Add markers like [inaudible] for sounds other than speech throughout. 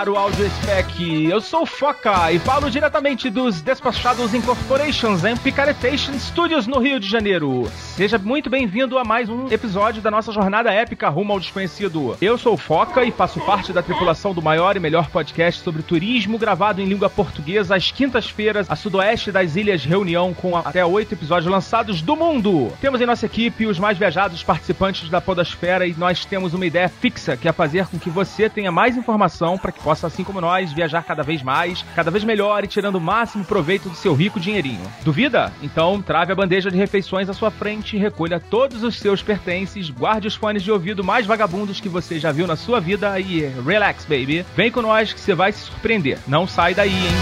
Caro Audio Spec. Eu sou o Foca e falo diretamente dos Despachados Incorporations em Picaretation Studios no Rio de Janeiro. Seja muito bem-vindo a mais um episódio da nossa jornada épica rumo ao desconhecido. Eu sou o Foca e faço parte da tripulação do maior e melhor podcast sobre turismo gravado em língua portuguesa às quintas-feiras a sudoeste das Ilhas Reunião com até oito episódios lançados do mundo. Temos em nossa equipe os mais viajados participantes da podosfera e nós temos uma ideia fixa que é fazer com que você tenha mais informação para que possa, assim como nós, viajar cada vez mais, cada vez melhor e tirando o máximo proveito do seu rico dinheirinho. Duvida? Então trave a bandeja de refeições à sua frente, recolha todos os seus pertences, guarde os fones de ouvido mais vagabundos que você já viu na sua vida e relax, baby. Vem com nós que você vai se surpreender. Não sai daí, hein?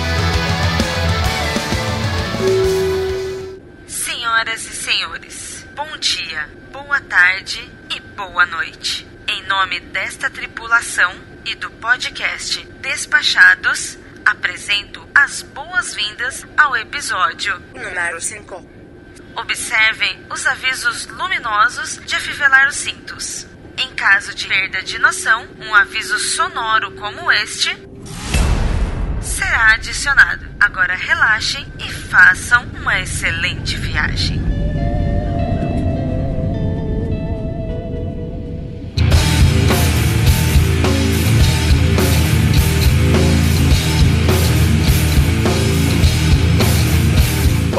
Senhoras e senhores, bom dia, boa tarde e boa noite. Em nome desta tripulação, e do podcast Despachados, apresento as boas-vindas ao episódio número 5. Observem os avisos luminosos de afivelar os cintos. Em caso de perda de noção, um aviso sonoro como este será adicionado. Agora relaxem e façam uma excelente viagem.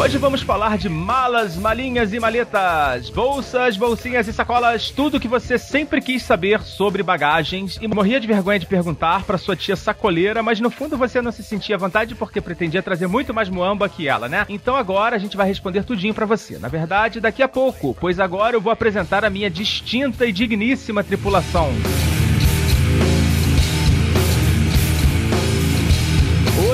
Hoje vamos falar de malas, malinhas e maletas, bolsas, bolsinhas e sacolas, tudo que você sempre quis saber sobre bagagens e morria de vergonha de perguntar para sua tia sacoleira, mas no fundo você não se sentia à vontade porque pretendia trazer muito mais muamba que ela, né? Então agora a gente vai responder tudinho para você. Na verdade, daqui a pouco, pois agora eu vou apresentar a minha distinta e digníssima tripulação.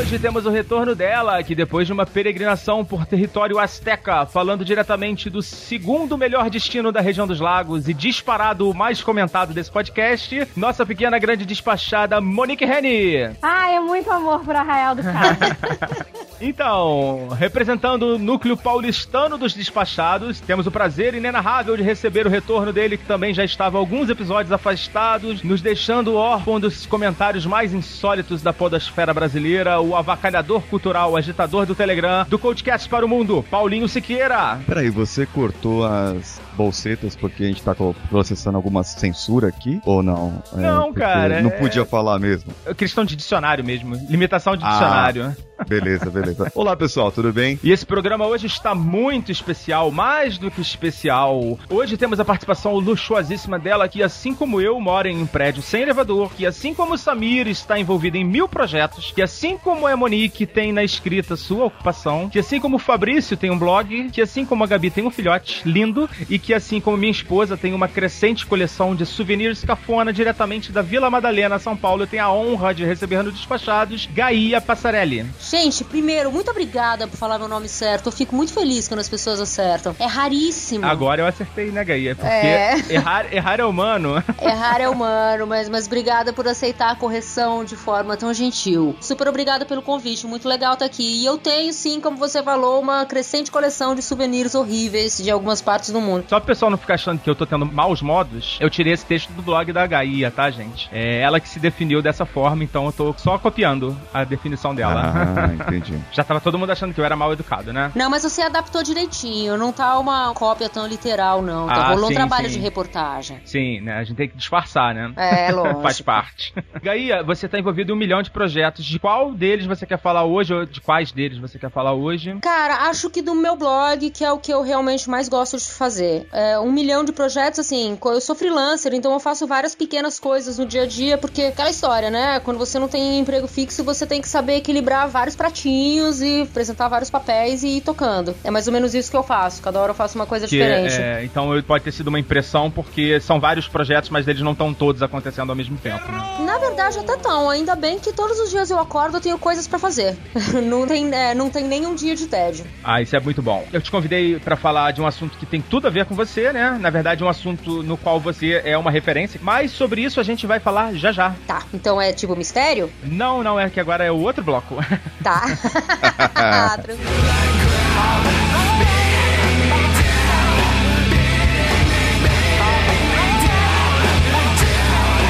Hoje temos o retorno dela, que depois de uma peregrinação por território asteca, falando diretamente do segundo melhor destino da região dos lagos e disparado o mais comentado desse podcast, nossa pequena grande despachada Monique Reni. Ah, é muito amor por Arraial do Cabo. [laughs] então, representando o núcleo paulistano dos despachados, temos o prazer inenarrável de receber o retorno dele, que também já estava alguns episódios afastados, nos deixando órfão dos comentários mais insólitos da podosfera brasileira, o avacalhador cultural, o agitador do Telegram, do Coachcast para o Mundo, Paulinho Siqueira. Peraí, você cortou as bolsetas porque a gente tá processando alguma censura aqui? Ou não? É, não, cara. Não podia é... falar mesmo. É questão de dicionário mesmo. Limitação de ah, dicionário. Beleza, beleza. [laughs] Olá, pessoal, tudo bem? E esse programa hoje está muito especial, mais do que especial. Hoje temos a participação luxuosíssima dela, que assim como eu, mora em um prédio sem elevador, que assim como o Samir está envolvido em mil projetos, que assim como a Monique tem na escrita sua ocupação, que assim como o Fabrício tem um blog, que assim como a Gabi tem um filhote lindo, e que assim como minha esposa tem uma crescente coleção de souvenirs cafona diretamente da Vila Madalena, São Paulo, eu tenho a honra de receber no Despachados Gaia Passarelli. Gente, primeiro, muito obrigada por falar meu nome certo. Eu fico muito feliz quando as pessoas acertam. É raríssimo. Agora eu acertei, né, Gaia? Porque é... errar, errar é humano. [laughs] Errar é humano, mas, mas obrigada por aceitar a correção de forma tão gentil. Super obrigada pelo convite, muito legal estar tá aqui. E eu tenho, sim, como você falou, uma crescente coleção de souvenirs horríveis de algumas partes do mundo. Só pro pessoal não ficar achando que eu tô tendo maus modos, eu tirei esse texto do blog da Gaia, tá, gente? É ela que se definiu dessa forma, então eu tô só copiando a definição dela. Ah. Entendi. [laughs] Já tava todo mundo achando que eu era mal educado, né? Não, mas você adaptou direitinho. Não tá uma cópia tão literal, não. Tá ah, rolou um trabalho sim. de reportagem. Sim, né? A gente tem que disfarçar, né? É, [laughs] lógico. Faz parte. Gaia, você tá envolvido em um milhão de projetos. De qual deles você quer falar hoje? Ou de quais deles você quer falar hoje? Cara, acho que do meu blog, que é o que eu realmente mais gosto de fazer. É, um milhão de projetos, assim, eu sou freelancer, então eu faço várias pequenas coisas no dia a dia, porque aquela história, né? Quando você não tem emprego fixo, você tem que saber equilibrar vários pratinhos e apresentar vários papéis e ir tocando. É mais ou menos isso que eu faço. Cada hora eu faço uma coisa Que, diferente. é, então pode ter sido uma impressão, porque são vários projetos, mas eles não estão todos acontecendo ao mesmo tempo. Né? Na verdade, até tão. Ainda bem que todos os dias eu acordo eu tenho coisas pra fazer. [laughs] não, tem, é, não tem nenhum dia de tédio. Ah, isso é muito bom. Eu te convidei pra falar de um assunto que tem tudo a ver com você, né? Na verdade, um assunto no qual você é uma referência. Mas sobre isso a gente vai falar já já. Tá, então é tipo mistério? Não, não, é que agora é o outro bloco. Tá. [laughs] [laughs] Ah, tranquilo.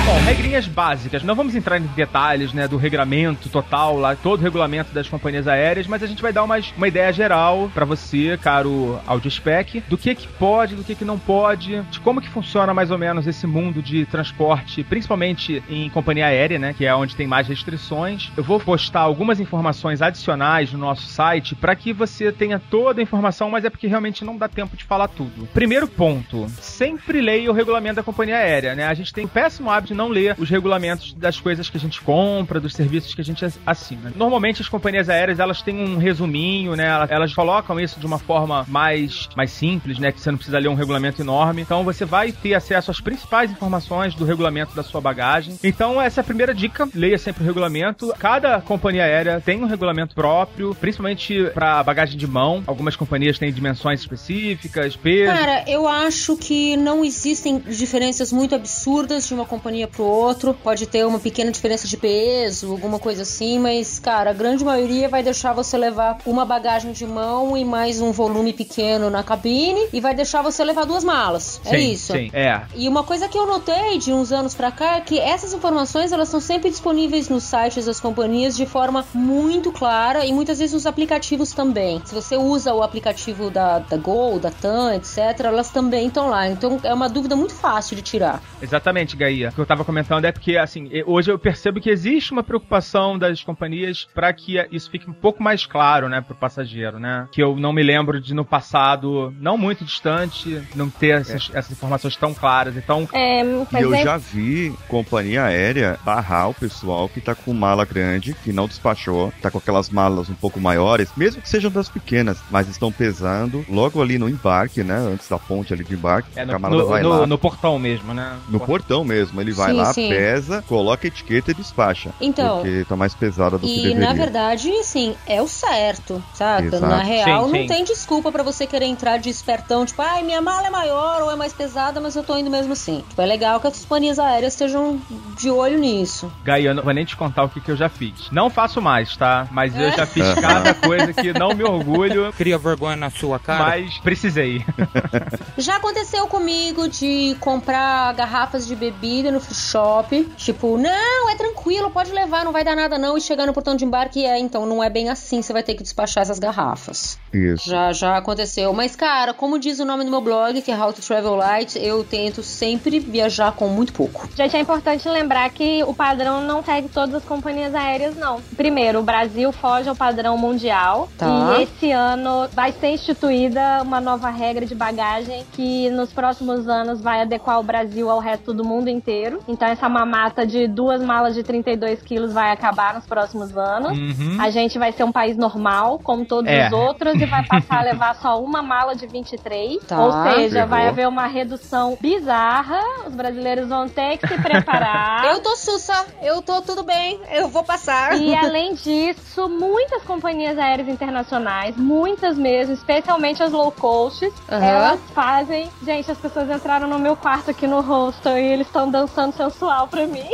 Bom, regrinhas básicas. Não vamos entrar em detalhes, né, do regulamento total, lá, todo o regulamento das companhias aéreas, mas a gente vai dar umas, uma ideia geral pra você, caro AudioSpec, do que que pode, do que que não pode, de como que funciona mais ou menos esse mundo de transporte, principalmente em companhia aérea, né, que é onde tem mais restrições. Eu vou postar algumas informações adicionais no nosso site para que você tenha toda a informação, mas é porque realmente não dá tempo de falar tudo. Primeiro ponto, sempre leia o regulamento da companhia aérea, né? A gente tem um péssimo hábito não ler os regulamentos das coisas que a gente compra, dos serviços que a gente assina. Normalmente as companhias aéreas, elas têm um resuminho, né? Elas, elas colocam isso de uma forma mais, mais simples, né? Que você não precisa ler um regulamento enorme. Então você vai ter acesso às principais informações do regulamento da sua bagagem. Então essa é a primeira dica, leia sempre o regulamento. Cada companhia aérea tem um regulamento próprio, principalmente para bagagem de mão. Algumas companhias têm dimensões específicas, peso. Cara, eu acho que não existem diferenças muito absurdas de uma companhia pro outro. Pode ter uma pequena diferença de peso, alguma coisa assim, mas, cara, a grande maioria vai deixar você levar uma bagagem de mão e mais um volume pequeno na cabine e vai deixar você levar duas malas. é Sim, isso. Sim, é. E uma coisa que eu notei de uns anos pra cá é que essas informações elas são sempre disponíveis nos sites das companhias de forma muito clara e muitas vezes nos aplicativos também. Se você usa o aplicativo da, da Gol, da TAM, etc., elas também estão lá. Então é uma dúvida muito fácil de tirar. Exatamente, Gaia. O que eu tava comentando é porque, assim, hoje eu percebo que existe uma preocupação das companhias para que isso fique um pouco mais claro, né, pro passageiro, né? Que eu não me lembro de no passado, não muito distante, não ter essas, essas informações tão claras. Então, É, E eu é- já vi companhia aérea barrar o pessoal que tá com mala grande, que não despachou, tá com aquelas malas um pouco maiores, mesmo que sejam das pequenas, mas estão pesando logo ali no embarque, né? Antes da ponte ali de embarque, é a no, no- vai no- lá. no portão mesmo, né? No portão mesmo, ele vai Sim, lá, sim. pesa, coloca a etiqueta e despacha. Então, Porque tá mais pesada do que E deveria. na verdade, assim, é o certo, saca? Exato. Na real, Sim, não sim. tem desculpa pra você querer entrar de espertão, tipo, ai, minha mala é maior ou é mais pesada, mas eu tô indo mesmo assim. Tipo, é legal que as companhias aéreas estejam de olho nisso. Gaia, eu não vou nem te contar o que, que eu já fiz. Não faço mais, tá? Mas eu já fiz É. cada [laughs] coisa que não me orgulho, Cria vergonha na sua cara. mas precisei. [laughs] Já aconteceu comigo de comprar garrafas de bebida no shop. Tipo, não, é tranquilo, pode levar, não vai dar nada não. E chegar no portão de embarque é, então, não é bem assim, você vai ter que despachar essas garrafas. Isso. Já, já aconteceu. Mas, cara, como diz o nome do meu blog, que é How to Travel Light, eu tento sempre viajar com muito pouco. Gente, é importante lembrar que o padrão não segue todas as companhias aéreas, não. Primeiro, o Brasil foge ao padrão mundial. Tá. E esse ano vai ser instituída uma nova regra de bagagem que nos próximos anos vai adequar o Brasil ao resto do mundo inteiro. Então, essa mamata de duas malas de 32 quilos vai acabar nos próximos anos. Uhum. A gente vai ser um país normal, como todos É. os outros, e vai passar a levar só uma mala de 23. [laughs] Tá. Ou seja, Ferrou. vai haver uma redução bizarra. Os brasileiros vão ter que se preparar. [laughs] Eu tô sussa, eu tô tudo bem, eu vou passar. E [laughs] além disso, muitas companhias aéreas internacionais, muitas mesmo, especialmente as low costs, Aham. elas fazem. Gente, as pessoas entraram no meu quarto aqui no hostel e eles estão dançando sensual pra mim. [laughs]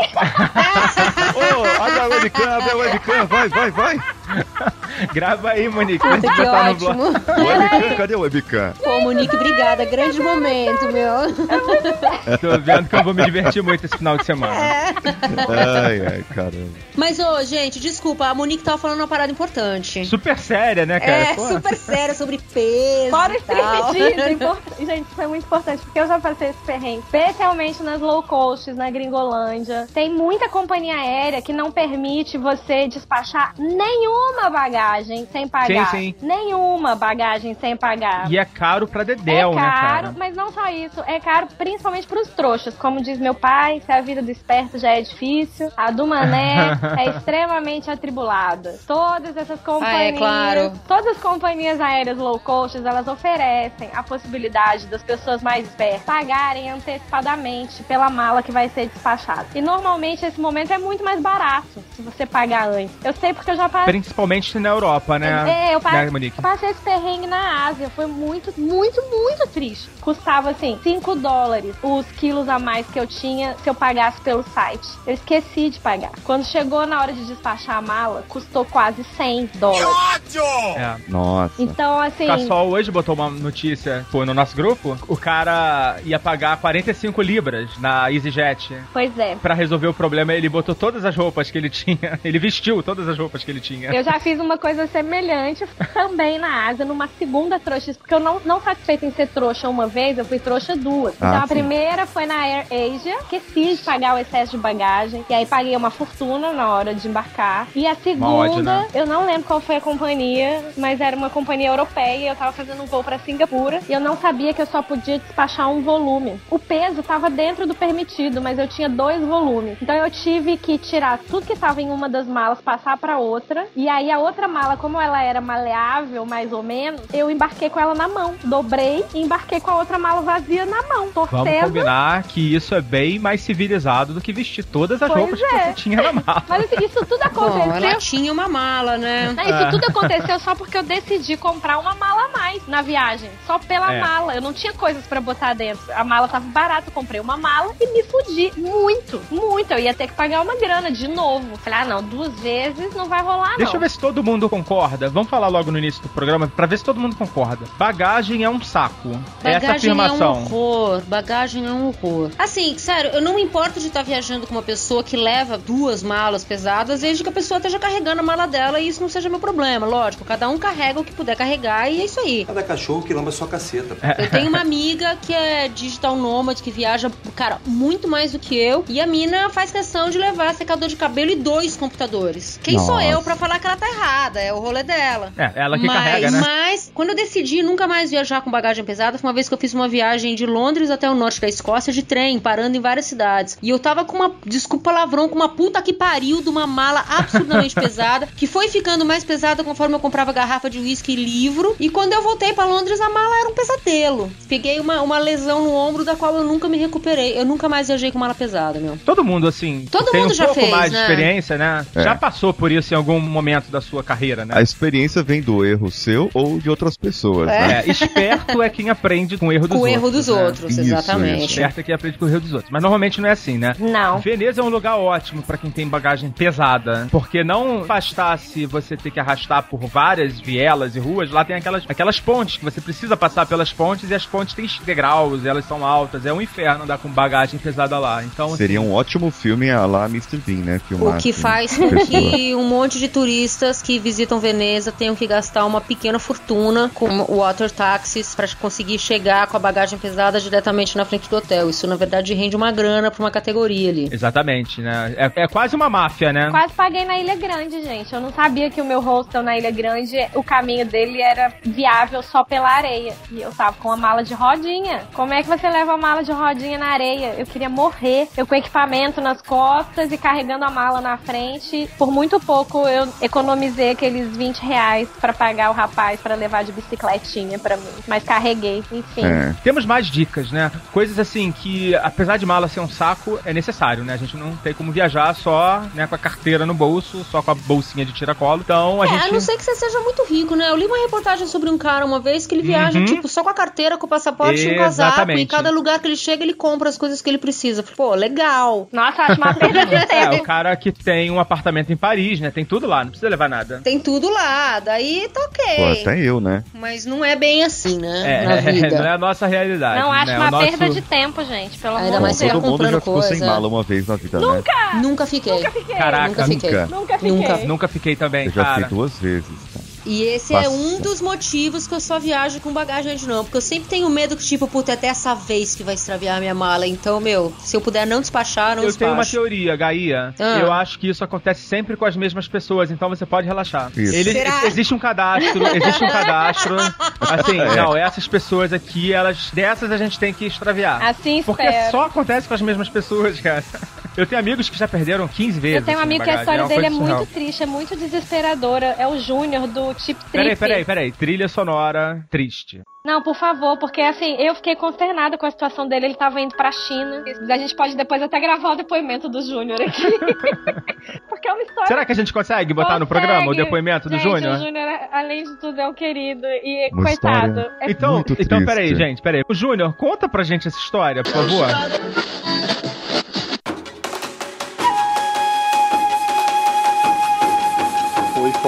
Ô, abre a webcam, abre a webcam, vai, vai, vai. [laughs] Grava aí, Monique, antes de botar no blog. ótimo. Webcam, cadê a webcam? Pô, Monique, obrigada. Grande momento, meu. [laughs] Tô vendo que eu vou me divertir muito esse final de semana. Ai, ai, caramba. Mas, ô, gente, desculpa, a Monique tava falando uma parada importante. Super séria, né, cara? É, Pô. super séria sobre peso Fora e tal. pedido, é import- gente, isso é muito importante, porque eu já passei esse perrengue, especialmente nas low costs, na Gringolândia. Tem muita companhia aérea que não permite você despachar nenhuma bagagem sem pagar. Sim, sim. Nenhuma bagagem sem pagar. E é caro pra Dedéu, é né, caro, cara? mas não só isso. É caro principalmente pros trouxas. Como diz meu pai, se a vida do esperto já é difícil, a do mané [laughs] é extremamente atribulada. Todas essas companhias, Ah, é claro. todas as companhias aéreas low cost, elas oferecem a possibilidade das pessoas mais espertas pagarem antecipadamente pela mala que vai ser despachada. E normalmente esse momento é muito mais barato se você pagar antes. Eu sei porque eu já passei. Principalmente na Europa, né? É, eu passei, né, Monique? eu passei esse perrengue na Ásia. Foi muito, muito, muito triste. Custava, assim, 5 dólares os quilos a mais que eu tinha se eu pagasse pelo site. Eu esqueci de pagar. Quando chegou na hora de despachar a mala, custou quase 100 dólares. É. Nossa. Então, assim... O Cassol hoje botou uma notícia foi no nosso grupo. O cara ia pagar 45 libras na EasyJet. Pois é. Pra resolver o problema, ele botou todas as roupas que ele tinha. [laughs] Ele vestiu todas as roupas que ele tinha. Eu já fiz uma coisa semelhante também na Ásia, numa segunda trouxa, porque eu não, não satisfeita em ser trouxa uma vez, eu fui trouxa duas. Ah, então a sim. primeira foi na Air Asia, esqueci de pagar o excesso de bagagem, e aí paguei uma fortuna na hora de embarcar. E a segunda, né? eu não lembro qual foi a companhia, mas era uma companhia europeia, e eu tava fazendo um voo pra Singapura, e eu não sabia que eu só podia despachar um volume. O peso tava dentro do permitido, mas eu tinha dois volumes. Então eu tive que tirar tudo que tava em uma das malas, passar pra outra, e aí a outra mala, como ela era maleável, mais ou menos, eu embarquei com ela na mão. Dobrei e embarquei com a outra mala vazia na mão, Vamos torcendo. combinar que isso é bem mais civilizado do que vestir todas as Pois roupas que é. você tinha na mala. [laughs] Mas assim, isso tudo aconteceu. Bom, ela tinha uma mala, né? Não, isso tudo aconteceu só porque eu decidi comprar uma mala a mais na viagem. Só pela É. mala. Eu não tinha coisas pra botar dentro. A mala tava barata, eu comprei uma mala e me fudi. Muito, muito. Eu ia ter que pagar uma grana de novo. Falei, ah, não, duas vezes não vai rolar, Deixa não. eu ver se todo mundo concorda. Vamos falar logo no início do programa pra ver se todo mundo concorda. Bagagem é um saco. Essa Bagagem é um afirmação. horror, bagagem é um horror. Assim, sério, eu não me importo de estar viajando com uma pessoa que leva duas malas pesadas, desde que a pessoa esteja carregando a mala dela e isso não seja meu problema. Lógico, cada um carrega o que puder carregar e é isso aí. Cada cachorro que lamba sua caceta. Eu tenho uma amiga que é digital nômade, que viaja, cara, muito mais do que eu. E a mina faz questão de levar secador de cabelo e dois computadores. Quem sou Nossa. eu pra falar que ela tá errada? É o rolê dela. É, ela que mas, carrega, né? Mas, quando eu decidi nunca mais viajar com bagagem pesada, foi uma vez que eu fiz uma viagem de Londres até o norte da Escócia de trem, parando em várias cidades. E eu tava com uma, desculpa palavrão, com uma puta que pariu de uma mala absurdamente [laughs] pesada, que foi ficando mais pesada conforme eu comprava garrafa de uísque e livro. E quando eu voltei pra Londres, a mala era um pesadelo. Peguei uma, uma lesão no ombro da qual eu nunca me recuperei. Eu nunca mais viajei com mala pesada, meu. Todo mundo, assim, Todo tem mundo um já pouco fez, mais de né? experiência, né? É. Já passou por isso em algum momento da sua carreira, né? A experiência vem do erro seu ou de outras pessoas, né? É, esperto é quem aprende com o erro dos Com o outros. erro dos né? outros, Isso, exatamente. Esperto é quem aprende com o erro dos outros. Mas normalmente não é assim, né? Não. Veneza é um lugar ótimo pra quem tem bagagem pesada, porque não bastasse você ter que arrastar por várias vielas e ruas, lá tem aquelas, aquelas pontes que você precisa passar pelas pontes e as pontes têm degraus, elas são altas, é um inferno andar com bagagem pesada lá. Então, Seria assim, um ótimo filme a lá Mr. Bean, né? Filmar, O que assim, faz com que um monte de turistas que visitam Veneza tenham que gastar uma pequena fortuna com water taxis para conseguir chegar com a bagagem pesada diretamente na frente do hotel. Isso, na verdade, rende uma grana para uma categoria ali. Exatamente, né? É, é quase uma máfia, né? Quase paguei na Ilha Grande, gente. Eu não sabia que o meu hostel na Ilha Grande, o caminho dele era viável só pela areia. E eu tava com uma mala de rodinha. Como é que você leva uma mala de rodinha na areia? Eu queria morrer. Eu com equipamento nas costas e carregando a mala na frente. Por muito pouco eu economizei aqueles 20 reais pra pagar o rapaz pra levar de bicicletinha pra mim. Mas carreguei, enfim. É. Temos mais dicas, né? Coisas assim que, apesar de mala ser um saco, é necessário, né? A gente não tem como viajar só né, com a carteira no bolso, só com a bolsinha de tiracolo. Então a É, gente. a não ser que você seja muito rico, né? Eu li uma reportagem sobre um cara uma vez que ele viaja, Uhum. tipo, só com a carteira, com o passaporte e um casaco. E cada lugar que ele chega, ele compra as coisas que ele precisa. Pô, legal. Nossa, acho uma [laughs] perda de É, tempo. o cara que tem um apartamento em Paris, né? Tem tudo lá, não precisa levar nada. Tem tudo lá, daí tá ok. Pô, até eu, né? Mas não é bem assim, né? É, na [laughs] vida. não é a nossa realidade. Não, acho né? uma nosso- perda de tempo, gente. Pelo Ainda amor mais de você Deus. Todo mundo comprando já ficou sem coisa. mala uma vez na vida, né? Nunca fiquei. Nunca fiquei. Caraca, Nunca fiquei. nunca. Nunca fiquei. Nunca fiquei também, Eu já cara. fiquei duas vezes. E esse é um dos motivos que eu só viajo com bagagem de novo. Porque eu sempre tenho medo que, tipo, puta, é até essa vez que vai extraviar a minha mala. Então, meu, se eu puder não despachar, não Eu despacho. tenho uma teoria, Gaia. Ah. Eu acho que isso acontece sempre com as mesmas pessoas, então você pode relaxar. Isso. Ele, Será? existe um cadastro, existe um cadastro. [laughs] Assim, É. não, essas pessoas aqui, elas dessas a gente tem que extraviar. Assim Porque espero. só acontece com as mesmas pessoas, cara. Eu tenho amigos que já perderam 15 vezes. Eu tenho um assim, amigo que a história uma dele é muito triste, é muito desesperadora. É o Júnior do Chip Trip. Peraí, peraí, peraí. Trilha sonora triste. Não, por favor, porque assim, eu fiquei consternada com a situação dele. Ele tava indo pra China. A gente pode depois até gravar o depoimento do Júnior aqui. [laughs] porque é uma história. Será que a gente consegue botar no Consegue. programa o depoimento do Gente, Júnior? O Júnior, além de tudo, é um querido. E, Uma coitado. É Então, Muito então triste. peraí, gente, peraí. O Júnior, conta pra gente essa história, por favor.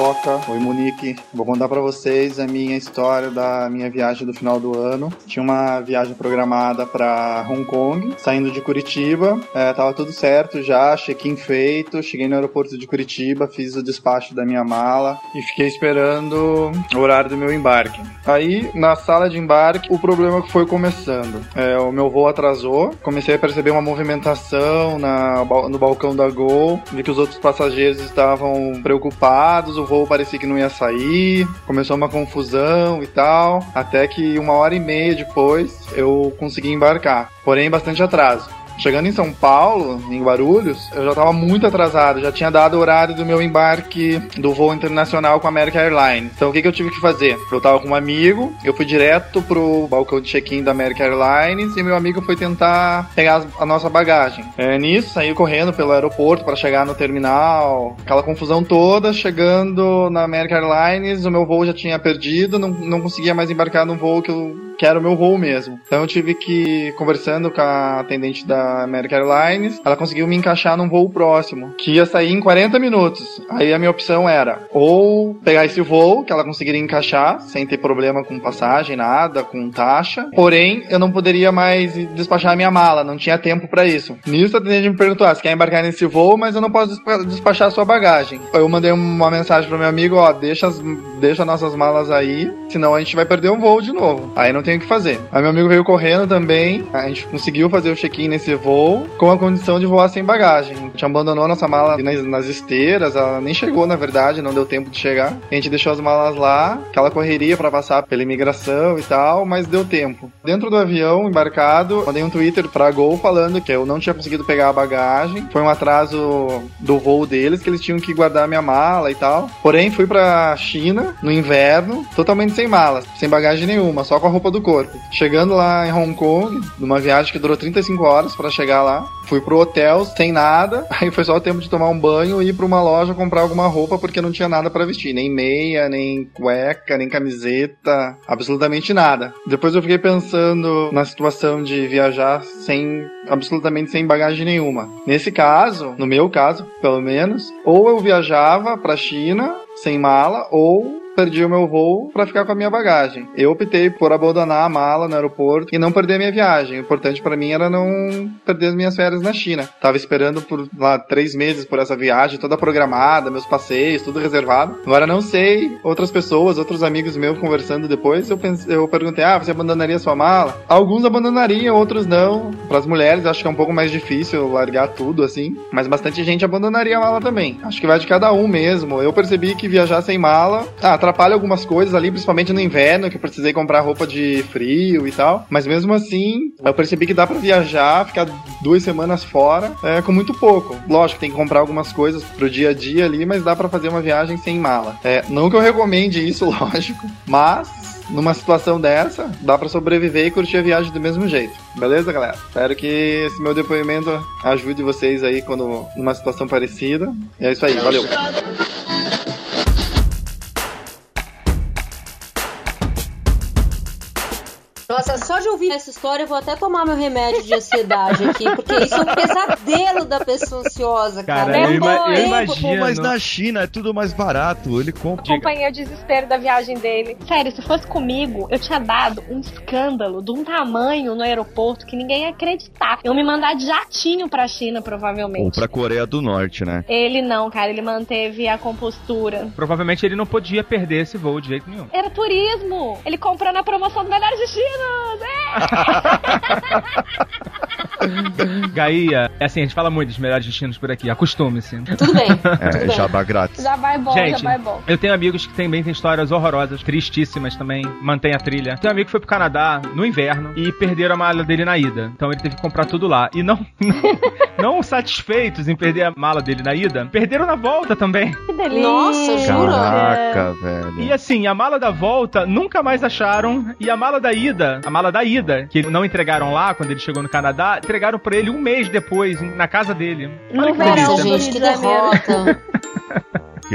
Foca, oi Monique. Vou contar pra vocês a minha história da minha viagem do final do ano. Tinha uma viagem programada pra Hong Kong, saindo de Curitiba. É, tava tudo certo já, check-in feito. Cheguei no aeroporto de Curitiba, fiz o despacho da minha mala e fiquei esperando o horário do meu embarque. Aí, na sala de embarque, o problema foi começando. É, o meu voo atrasou, comecei a perceber uma movimentação na, no balcão da Gol, vi que os outros passageiros estavam preocupados, o voo parecia que não ia sair, começou uma confusão e tal, até que uma hora e meia depois eu consegui embarcar, porém bastante atraso. Chegando em São Paulo, em Guarulhos, eu já estava muito atrasado, já tinha dado o horário do meu embarque do voo internacional com a American Airlines. Então o que, que eu tive que fazer? Eu estava com um amigo, eu fui direto pro balcão de check-in da American Airlines e meu amigo foi tentar pegar a nossa bagagem. É, nisso, saiu correndo pelo aeroporto para chegar no terminal, aquela confusão toda. Chegando na American Airlines, o meu voo já tinha perdido, não, não conseguia mais embarcar no voo que eu que era o meu voo mesmo. Então eu tive que conversando com a atendente da American Airlines, ela conseguiu me encaixar num voo próximo, que ia sair em 40 minutos. Aí a minha opção era ou pegar esse voo, que ela conseguiria encaixar, sem ter problema com passagem, nada, com taxa. Porém, eu não poderia mais despachar a minha mala, não tinha tempo pra isso. Nisso a atendente me perguntou: ah, você quer embarcar nesse voo, mas eu não posso despa- despachar a sua bagagem. Eu mandei uma mensagem pro meu amigo: ó, deixa, as, deixa nossas malas aí, senão a gente vai perder um voo de novo. Aí não tem o que fazer. Aí meu amigo veio correndo também, a gente conseguiu fazer o check-in nesse voo, com a condição de voar sem bagagem. A gente abandonou nossa mala nas, nas esteiras, ela nem chegou na verdade, não deu tempo de chegar. A gente deixou as malas lá, aquela correria pra passar pela imigração e tal, mas deu tempo. Dentro do avião, embarcado, mandei um Twitter pra Gol falando que eu não tinha conseguido pegar a bagagem. Foi um atraso do voo deles, que eles tinham que guardar minha mala e tal. Porém, fui pra China, no inverno, totalmente sem malas, sem bagagem nenhuma, só com a roupa do corpo. Chegando lá em Hong Kong, numa viagem que durou 35 horas pra chegar lá, fui pro hotel sem nada, [laughs] aí foi só o tempo de tomar um banho e ir pra uma loja comprar alguma roupa porque não tinha nada pra vestir, nem meia, nem cueca, nem camiseta, absolutamente nada. Depois eu fiquei pensando na situação de viajar sem absolutamente sem bagagem nenhuma. Nesse caso, no meu caso, pelo menos, ou eu viajava pra China sem mala ou perdi o meu voo para ficar com a minha bagagem. Eu optei por abandonar a mala no aeroporto e não perder a minha viagem. O importante para mim era não perder as minhas férias na China. Tava esperando por lá três meses por essa viagem toda programada, meus passeios, tudo reservado. Agora não sei, outras pessoas, outros amigos meus conversando depois, eu, pensei, eu perguntei: ah, você abandonaria sua mala? Alguns abandonariam, outros não. Para as mulheres acho que é um pouco mais difícil largar tudo assim, mas bastante gente abandonaria a mala também. Acho que vai de cada um mesmo. Eu percebi que viajar sem mala, ah, atrapalha algumas coisas ali, principalmente no inverno, que eu precisei comprar roupa de frio e tal. Mas mesmo assim, eu percebi que dá para viajar, ficar duas semanas fora, é, com muito pouco. Lógico, tem que comprar algumas coisas pro dia a dia ali, mas dá para fazer uma viagem sem mala. É, não que eu recomende isso, [laughs] lógico, mas numa situação dessa, dá para sobreviver e curtir a viagem do mesmo jeito. Beleza, galera? Espero que esse meu depoimento ajude vocês aí quando numa situação parecida. E é isso aí, valeu. De ouvir ouvir essa história, eu vou até tomar meu remédio de ansiedade aqui, porque isso é um pesadelo da pessoa ansiosa, cara. Cara, eu, Não ima- eu imagino. Pô, mas na China é tudo mais barato. Ele compra. Acompanhei o desespero da viagem dele. Sério, se fosse comigo, eu tinha dado um escândalo de um tamanho no aeroporto que ninguém ia acreditar. Eu me mandar de jatinho pra China, provavelmente. Ou pra Coreia do Norte, né? Ele não, cara, ele manteve a compostura. Provavelmente ele não podia perder esse voo de jeito nenhum. Era turismo! Ele comprou na promoção do Melhores Destinos! É! [laughs] Gaia, é assim, a gente fala muito dos melhores destinos por aqui, acostume-se. Tudo bem. [laughs] É, tudo bem. jabá grátis. Já vai bom, Gente, já vai bom. eu tenho amigos que também têm histórias horrorosas, tristíssimas também, mantém a trilha. Tem um amigo que foi pro Canadá no inverno e perderam a mala dele na ida. Então ele teve que comprar tudo lá. E não, [laughs] não, satisfeitos em perder a mala dele na ida, perderam na volta também. Que delícia! Nossa, jura? Caraca, velho. E assim, a mala da volta nunca mais acharam. E a mala da ida, a mala da ida, que não entregaram lá quando ele chegou no Canadá, entregaram pra ele um mês depois, na casa dele. No Olha que verão gente, que derrota.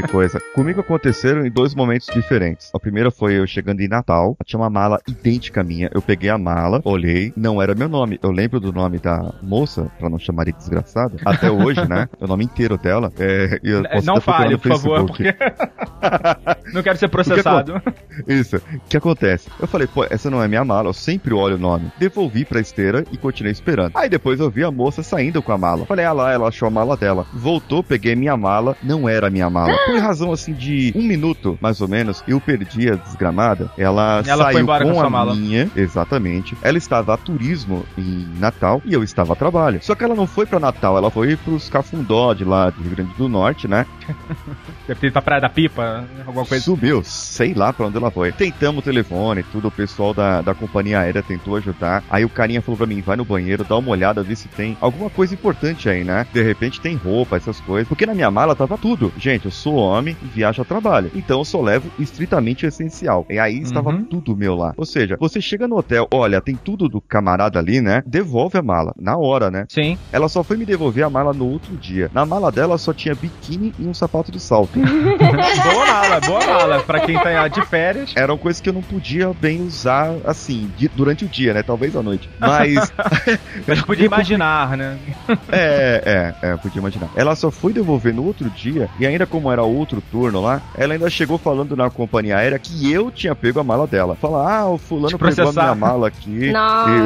Que coisa. Comigo aconteceram em dois momentos diferentes. A primeira foi eu chegando em Natal, tinha uma mala idêntica à minha. Eu peguei a mala, olhei, não era meu nome. Eu lembro do nome da moça, pra não chamar de desgraçada, até hoje, né? [laughs] O nome inteiro dela. É, É, Não fale, por favor, porque. [laughs] não quero ser processado. Isso. O que acontece? Eu falei, pô, essa não é minha mala, eu sempre olho o nome. Devolvi pra esteira e continuei esperando. Aí depois eu vi a moça saindo com a mala. Falei, ah lá, ela achou a mala dela. Voltou, peguei minha mala, não era minha mala. [gasps] [laughs] Por razão assim de um minuto, mais ou menos, eu perdi a desgramada. Ela, Ela saiu com com a mala. minha, exatamente. Ela estava a turismo em Natal e eu estava a trabalho. Só que ela não foi pra Natal, ela foi pros Cafundó de lá, do Rio Grande do Norte, né? [laughs] Deve ter pra Praia da Pipa, alguma coisa. Subiu, sei lá pra onde ela foi. Tentamos o telefone, tudo, o pessoal da, da companhia aérea tentou ajudar. Aí o carinha falou pra mim, vai no banheiro, dá uma olhada, vê se tem alguma coisa importante aí, né? De repente tem roupa, essas coisas. Porque na minha mala tava tudo. Gente, eu sou homem e viajo a trabalho. Então eu só levo estritamente o essencial. E aí estava Uhum. tudo meu lá. Ou seja, você chega no hotel, olha, tem tudo do camarada ali, né? Devolve a mala, na hora, né? Sim. Ela só foi me devolver a mala no outro dia. Na mala dela só tinha biquíni e um sapato de salto. [laughs] boa mala, boa mala. Pra quem tá de férias. eram coisas que eu não podia bem usar assim, de- durante o dia, né? Talvez à noite. Mas. [laughs] Eu já podia imaginar, né? é, é, é, eu podia imaginar. Ela só foi devolver no outro dia, e ainda como era outro turno lá, ela ainda chegou falando na companhia aérea que eu tinha pego a mala dela. Fala, ah, o fulano pegou a minha mala aqui.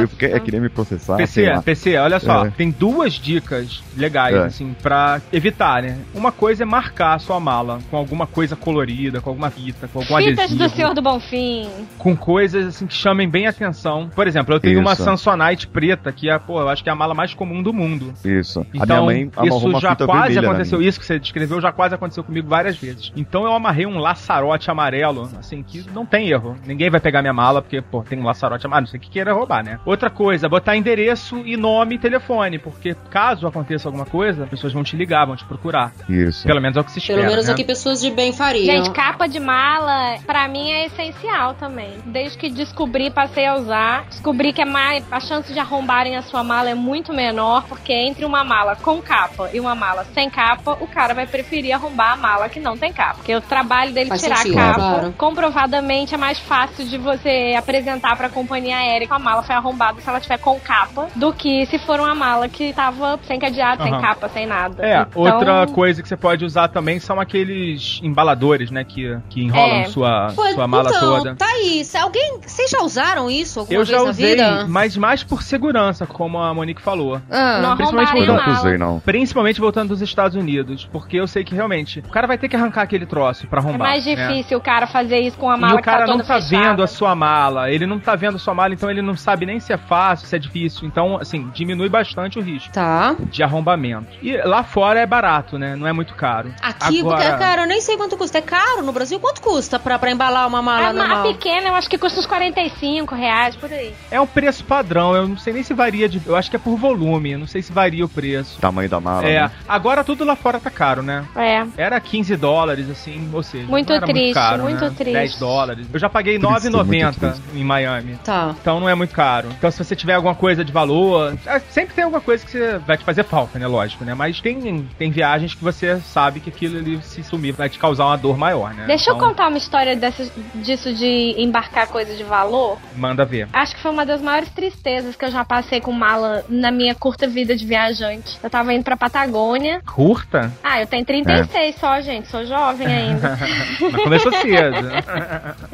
E fiquei- é querer me processar. sei PC, lá. PC, olha só, É. tem duas dicas legais, É. assim, pra evitar, né? Uma coisa é marcar a sua mala com alguma coisa colorida, com alguma fita, com algum Fitas adesivo. do Senhor do Bonfim. com coisas assim que chamem bem atenção. Por exemplo, eu tenho uma Isso. Samsonite preta, que é, pô, eu acho que é a mala mais comum do mundo. Isso. a minha Então, mãe amarrou isso uma já quase aconteceu, isso que você descreveu já quase aconteceu comigo várias vezes. Então eu amarrei um laçarote amarelo, assim, que não tem erro. Ninguém vai pegar minha mala, porque, pô, tem um laçarote amarelo, não sei o que queira roubar, né? Outra coisa, botar endereço e nome e telefone, porque caso aconteça alguma coisa, as pessoas vão te ligar, vão te procurar. Isso. Pelo menos é o que se espera, Pelo menos né? aqui pessoas de bem fariam. Gente, capa de mala, pra mim é essencial também. Desde que descobri, passei a usar, descobri que é mais, a chance de arrombarem a sua mala é muito menor, porque entre uma mala com capa e uma mala sem capa, o cara vai preferir arrombar a mala que não tem capa. Porque o trabalho dele Faz tirar sentido, a capa, claro. comprovadamente é mais fácil de você apresentar pra companhia aérea que a mala foi arrombada se ela tiver com capa, do que se for uma mala que tava sem cadeado, sem Aham. capa, sem nada. É, Então, outra coisa que você pode usar também são aqueles embaladores, né, que, que enrolam É. sua, Pô, sua mala então, toda. tá aí. Se alguém. Vocês já usaram isso alguma Eu vez já na usei, vida? mas mais por segurança, como a Monique falou. Ah. Não Principalmente voltando, usei, não. principalmente voltando dos Estados Unidos, porque eu sei que realmente o cara vai ter que arrancar aquele troço pra É arrombar. mais né? difícil o cara fazer isso com a E mala o cara que tá não tá fechada. vendo a sua mala, ele não tá vendo a sua mala, então ele não sabe nem se é fácil, se é difícil. Então, assim, diminui bastante o risco Tá. de arrombamento. E lá fora é barato, né? Não é muito caro. Aqui, Agora, porque, cara, eu nem sei quanto custa. É caro no Brasil? Quanto custa pra, pra embalar uma mala A, pequena eu acho que custa uns 45 reais, por aí. é um preço padrão, eu não sei nem se varia de. Eu acho que é por volume, eu não sei se varia o preço. Tamanho da mala. É, né? agora tudo lá fora tá caro, né? É. Era 15 dólares, assim, ou seja, Muito não era triste, muito caro, muito né? triste. 10 dólares. Eu já paguei Triste, 9,90 muito em Miami. Tá. Então não é muito caro. Então se você tiver alguma coisa de valor, é, sempre tem alguma coisa que você vai te fazer falta, né? Lógico, né? Mas tem, tem viagens que você sabe que aquilo ali se sumir vai te causar uma dor maior, né? Deixa eu Então, contar uma história dessas, disso de embarcar coisa de valor. Manda ver. Acho que foi uma das maiores tristezas que eu já passei com mala na minha curta vida de viajante. Eu tava indo pra Patagônia. Curta? Ah, eu tenho 36 só, gente. Sou jovem ainda. [laughs] Começou cedo.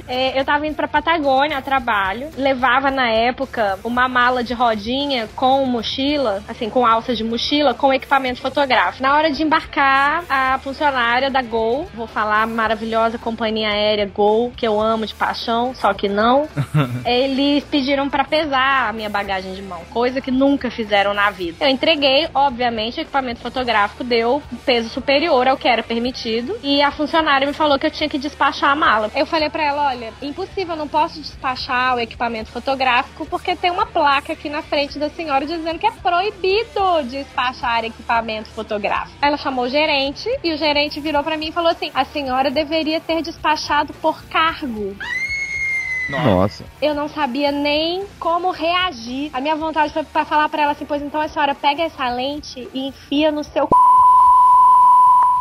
É, eu tava indo pra Patagônia a trabalho. Levava na época uma mala de rodinha com mochila, assim, com alça de mochila, com equipamento fotográfico. Na hora de embarcar, a funcionária da Gol, vou falar a maravilhosa companhia aérea Gol, que eu amo de paixão, só que não. [laughs] Eles pediram pra pesar a minha bagagem de mão, coisa que nunca fizeram na vida. Eu entreguei, obviamente, o equipamento fotográfico deu peso superior ao que era permitido e a funcionária me falou que eu tinha que despachar a mala. Eu falei pra ela, olha, impossível, eu não posso despachar o equipamento fotográfico porque tem uma placa aqui na frente da senhora dizendo que é proibido despachar equipamento fotográfico. Ela chamou o gerente e o gerente virou pra mim e falou assim: "A senhora deveria ter despachado por cargo". Nossa. Eu não sabia nem como reagir. A minha vontade foi pra falar pra ela assim: "Pois então a senhora pega essa lente e enfia no seu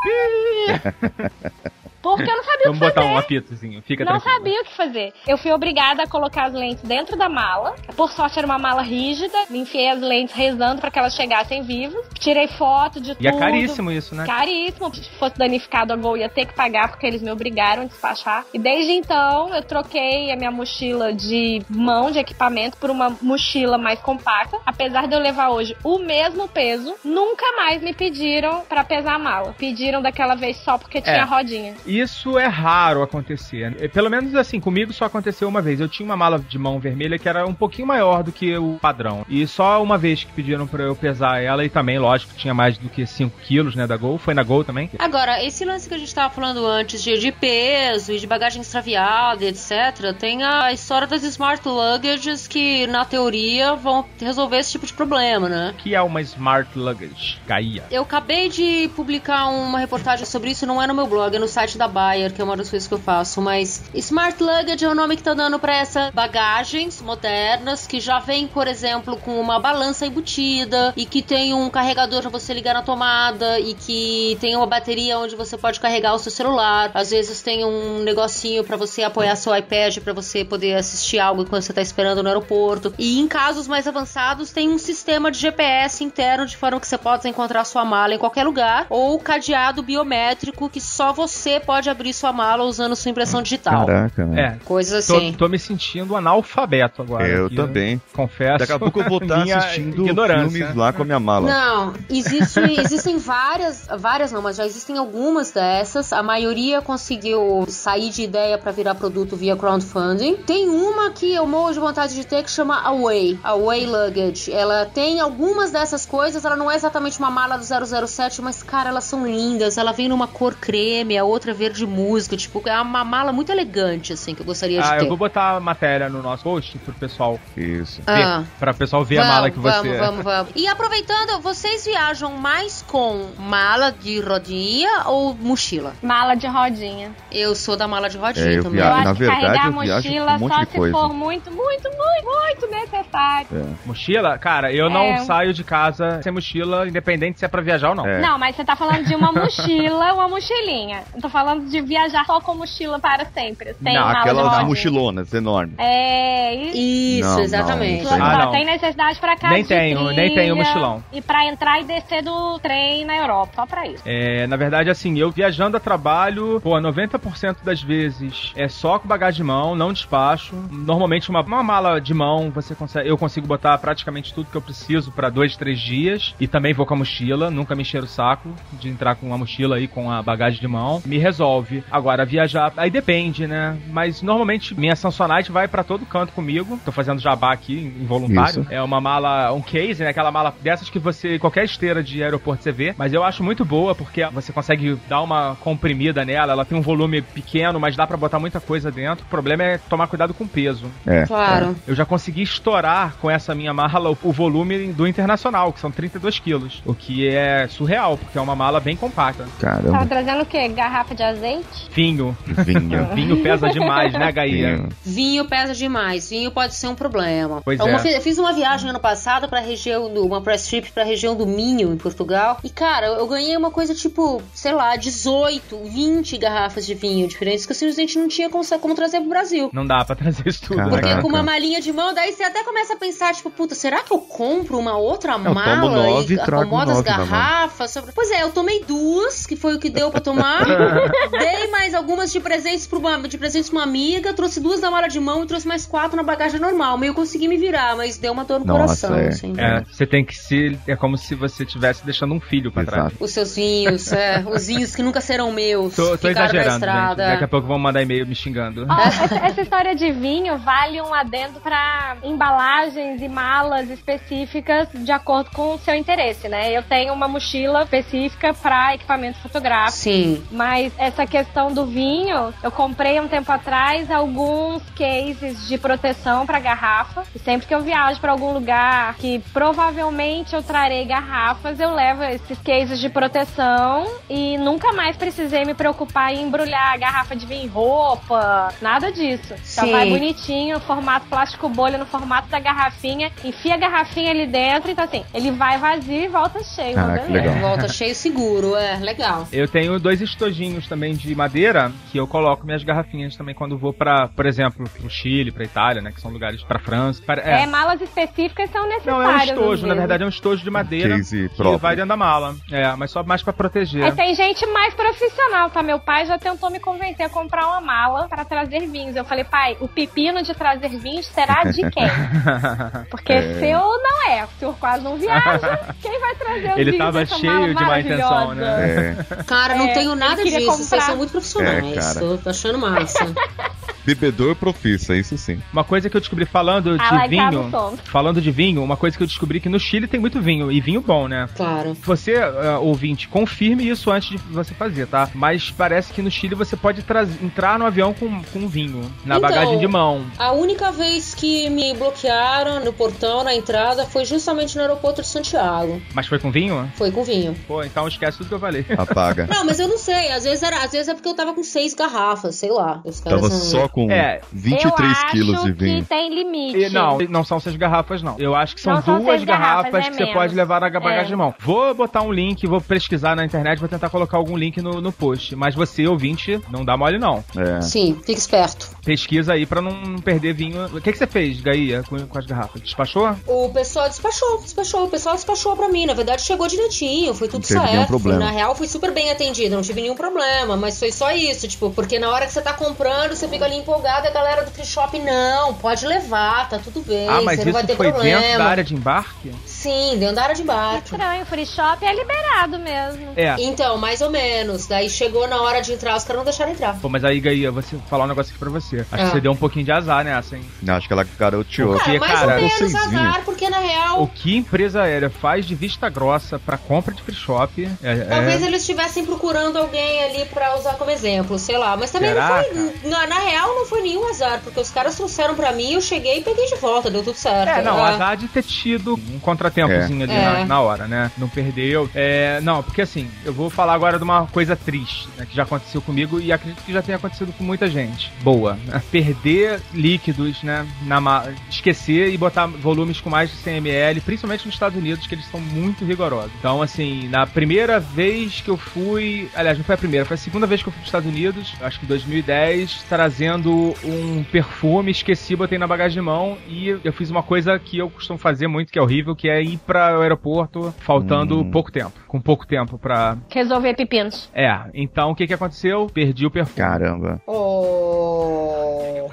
Yeah. [laughs] Porque eu não sabia Vamos o que botar fazer. um apitozinho. Fica Não tranquilo. sabia o que fazer. Eu fui obrigada a colocar as lentes dentro da mala. Por sorte era uma mala rígida. Me enfiei as lentes rezando pra que elas chegassem vivas. Tirei foto de E é tudo. caríssimo isso, né? Caríssimo. Se fosse danificado a Gol, ia ter que pagar porque eles me obrigaram a despachar. E desde então, eu troquei a minha mochila de mão de equipamento por uma mochila mais compacta. Apesar de eu levar hoje o mesmo peso, nunca mais me pediram pra pesar a mala. Pediram daquela vez só porque tinha É. rodinha. Isso é raro acontecer. É, Pelo menos assim, comigo só aconteceu uma vez. Eu tinha uma mala de mão vermelha que era um pouquinho maior do que o padrão. E só uma vez que pediram pra eu pesar ela, e também, lógico, tinha mais do que 5 quilos, né, da Gol. Foi na Gol também. Agora, esse lance que a gente tava falando antes de, de peso e de bagagem extraviada, etc., tem a história das smart luggages que, na teoria, vão resolver esse tipo de problema, né? Que é uma Smart Luggage, Gaia. Eu acabei de publicar uma reportagem sobre isso, não é no meu blog, é no site da Bayer, que é uma das coisas que eu faço, mas Smart Luggage é o nome que tá dando pra essas bagagens modernas que já vem, por exemplo, com uma balança embutida e que tem um carregador pra você ligar na tomada e que tem uma bateria onde você pode carregar o seu celular. Às vezes tem um negocinho pra você apoiar seu iPad pra você poder assistir algo enquanto você tá esperando no aeroporto. E em casos mais avançados tem um sistema de GPS interno de forma que você possa encontrar sua mala em qualquer lugar ou cadeado biométrico que só você pode abrir sua mala usando sua impressão digital. Caraca, né? É. Coisas Tô, assim. tô me sentindo analfabeto agora. Eu aqui, também. Confesso. Daqui a pouco eu vou estar [laughs] minha assistindo filmes lá com a minha mala. Não, existe, [laughs] existem várias, várias não, mas já existem algumas dessas. A maioria conseguiu sair de ideia pra virar produto via crowdfunding. Tem uma que eu morro de vontade de ter que chama Away, Away Luggage. Ela tem algumas dessas coisas, ela não é exatamente uma mala do 007, mas cara, elas são lindas. Ela vem numa cor creme, a outra verde música, tipo, é uma mala muito elegante assim que eu gostaria de Ah, ter. eu vou botar a matéria no nosso post pro pessoal Isso. ver. Ah. Pra o pessoal ver a mala que você. Vamos, vamos, vamos. E aproveitando, vocês viajam mais com mala de rodinha ou mochila? Mala de rodinha. Eu sou da mala de rodinha É, eu também. via- na acho que verdade, carregar a eu mochila um monte só de se coisa. for muito, muito, muito, muito necessário. Mochila? Cara, eu não É. saio de casa sem mochila, independente se é pra viajar ou não. É. Não, mas você tá falando de uma [laughs] mochila, uma mochilinha. Eu tô falando de viajar só com mochila para sempre. Tem Não, Aquelas mochilonas enormes. É, isso. Isso, Não, exatamente. não, Ah, não. tem necessidade pra casa Nem tenho, trilha nem tenho mochilão. E pra entrar e descer do trem na Europa, só pra isso. É, na verdade, assim, eu viajando a trabalho, pô, 90% das vezes é só com bagagem de mão, não despacho. Normalmente uma, uma mala de mão, você consegue, eu consigo botar praticamente tudo que eu preciso pra dois, três dias. E também vou com a mochila, nunca me encher o saco de entrar com a mochila aí com a bagagem de mão. Me resolve. Agora, viajar, aí depende, né? Mas normalmente minha Samsonite vai para todo canto comigo. Tô fazendo jabá aqui, involuntário. Isso. É uma mala, um case, né? Aquela mala dessas que você, qualquer esteira de aeroporto você vê. Mas eu acho muito boa porque você consegue dar uma comprimida nela. Ela tem um volume pequeno, mas dá para botar muita coisa dentro. O problema é tomar cuidado com o peso. É. Claro. É. Eu já consegui estourar com essa minha mala o volume do internacional, que são 32 quilos. O que é surreal, porque é uma mala bem compacta. Caramba. Tava trazendo o quê? Garrafa de azeite? Vinho. Vinho. [laughs] Vinho pesa demais, né, Gaia? Vinho. Vinho pesa demais. Vinho pode ser um problema. Pois eu é. fiz uma viagem ano passado pra região do. Uma press trip pra região do Minho, em Portugal. E, cara, eu ganhei uma coisa tipo, sei lá, 18, 20 garrafas de vinho diferentes que eu simplesmente não tinha como, como trazer pro Brasil. Não dá pra trazer isso tudo. Caraca. Porque com uma malinha de mão, daí você até começa a pensar, tipo, puta, será que eu compro uma outra eu mala nove, e acomodo as garrafas? Pois é, eu tomei duas, que foi o que deu pra tomar. [laughs] Dei mais algumas de presentes pra uma, de presentes pra uma amiga, trouxe duas na mala de mão e trouxe mais quatro na bagagem normal. Meio consegui me virar, mas deu uma dor no Nossa, coração. É. Assim, é, você tem que se. É como se você estivesse deixando um filho pra Exato. trás. Os seus vinhos, é, os vinhos que nunca serão meus. Tô, tô exagerando, gente. Daqui a pouco vão mandar e-mail me xingando. Oh, essa, essa, história de vinho vale um adendo pra embalagens e malas específicas de acordo com o seu interesse, né? Eu tenho uma mochila específica para equipamento fotográfico. Sim. Mas essa questão do vinho, eu comprei um tempo atrás alguns cases de proteção para garrafa. E sempre que eu viajo para algum lugar que provavelmente eu trarei garrafas, eu levo esses cases de proteção e nunca mais precisei me preocupar em embrulhar a garrafa de vinho em roupa, nada disso. Sim. Já vai bonitinho, formato plástico bolha no formato da garrafinha, enfia a garrafinha ali dentro, então assim, ele vai vazio e volta cheio. Caraca, legal. Volta cheio seguro, é, legal. Eu tenho dois estojinhos também de madeira que eu coloco minhas garrafinhas também quando vou para, por exemplo, pro Chile, pra Itália, né, que são lugares para França. Pra, é. é. malas específicas são necessárias. Não, é um estojo, na verdade é um estojo de madeira que próprio. vai dentro da mala. É, mas só mais para proteger. É, tem gente mais profissional, tá? Meu pai já tentou me convencer a comprar uma mala para trazer vinhos. Eu falei, pai, o pepino de trazer vinhos será de quem? [laughs] Porque é. seu não é. O senhor quase não viaja. [laughs] Quem vai trazer os Ele tava cheio de má intenção, né? É. Cara, não é, tenho nada disso. Comprar. Vocês são muito profissionais. É, Tô achando massa. [laughs] Bebedor profissa, isso sim. Uma coisa que eu descobri falando de like vinho. Falando de vinho, uma coisa que eu descobri que no Chile tem muito vinho. E vinho bom, né? Claro. Você, uh, ouvinte, confirme isso antes de você fazer, tá? Mas parece que no Chile você pode entrar no avião com, com vinho. Na então, bagagem de mão. A única vez que me bloquearam no portão, na entrada, foi justamente no aeroporto de Santiago. Mas foi com vinho? Foi com vinho. Pô, então esquece tudo que eu falei. Apaga. Não, mas eu não sei. Às vezes, era, às vezes é porque eu tava com seis garrafas, sei lá. Os caras tava só com é, 23 quilos de vinho. Que tem limite. E, não, não são seis garrafas, não. Eu acho que são não duas garrafas, garrafas é que menos. você pode levar na bagagem é. de mão. Vou botar um link, vou pesquisar na internet, vou tentar colocar algum link no, no post. Mas você, ouvinte, não dá mole, não. É. Sim, fique esperto. Pesquisa aí pra não perder vinho. O que, que você fez, Gaia, com, com as garrafas? Despachou? O pessoal despachou, despachou. O pessoal despachou pra mim. Na verdade, chegou direitinho, foi tudo certo. Nenhum problema. Na real, fui super bem atendido, não tive nenhum problema. Mas foi só isso, tipo, porque na hora que você tá comprando, você fica ali empolgado, a galera do free shop, não, pode levar, tá tudo bem. Ah, mas isso foi problema. dentro da área de embarque? Sim, dentro da área de embarque. Estranho, free shop é liberado mesmo. É. Então, mais ou menos. Daí chegou na hora de entrar, os caras não deixaram entrar. Pô, mas aí, Gaia, vou falar um negócio aqui pra você. Acho ah. que você deu um pouquinho de azar nessa, hein? Não, acho que ela garoteou. Cara, mais cara, ou menos azar, porque na real... O que empresa aérea faz de vista grossa pra compra de free shop... É, Talvez é... eles estivessem procurando alguém ali pra usar como exemplo, sei lá. Mas também Será, não foi... Na, na, real, não foi nenhum azar, porque os caras trouxeram pra mim, eu cheguei e peguei de volta, deu tudo certo. É, não, ah. azar de ter tido um contratempozinho é. ali é. na, na, hora, né? Não perdeu. É, não, porque assim, eu vou falar agora de uma coisa triste, né, que já aconteceu comigo e acredito que já tenha acontecido com muita gente. Boa. Perder líquidos, né? Na esquecer e botar volumes com mais de 100 ml, principalmente nos Estados Unidos, que eles são muito rigorosos. Então, assim, na primeira vez que eu fui. Aliás, não foi a primeira, foi a segunda vez que eu fui para os Estados Unidos, acho que 2010, trazendo um perfume, esqueci, botei na bagagem de mão e eu fiz uma coisa que eu costumo fazer muito, que é horrível, que é ir para o aeroporto faltando hum. pouco tempo. Com pouco tempo para Resolver pepinos. É, então o que que aconteceu? Perdi o perfume. Caramba. Oh.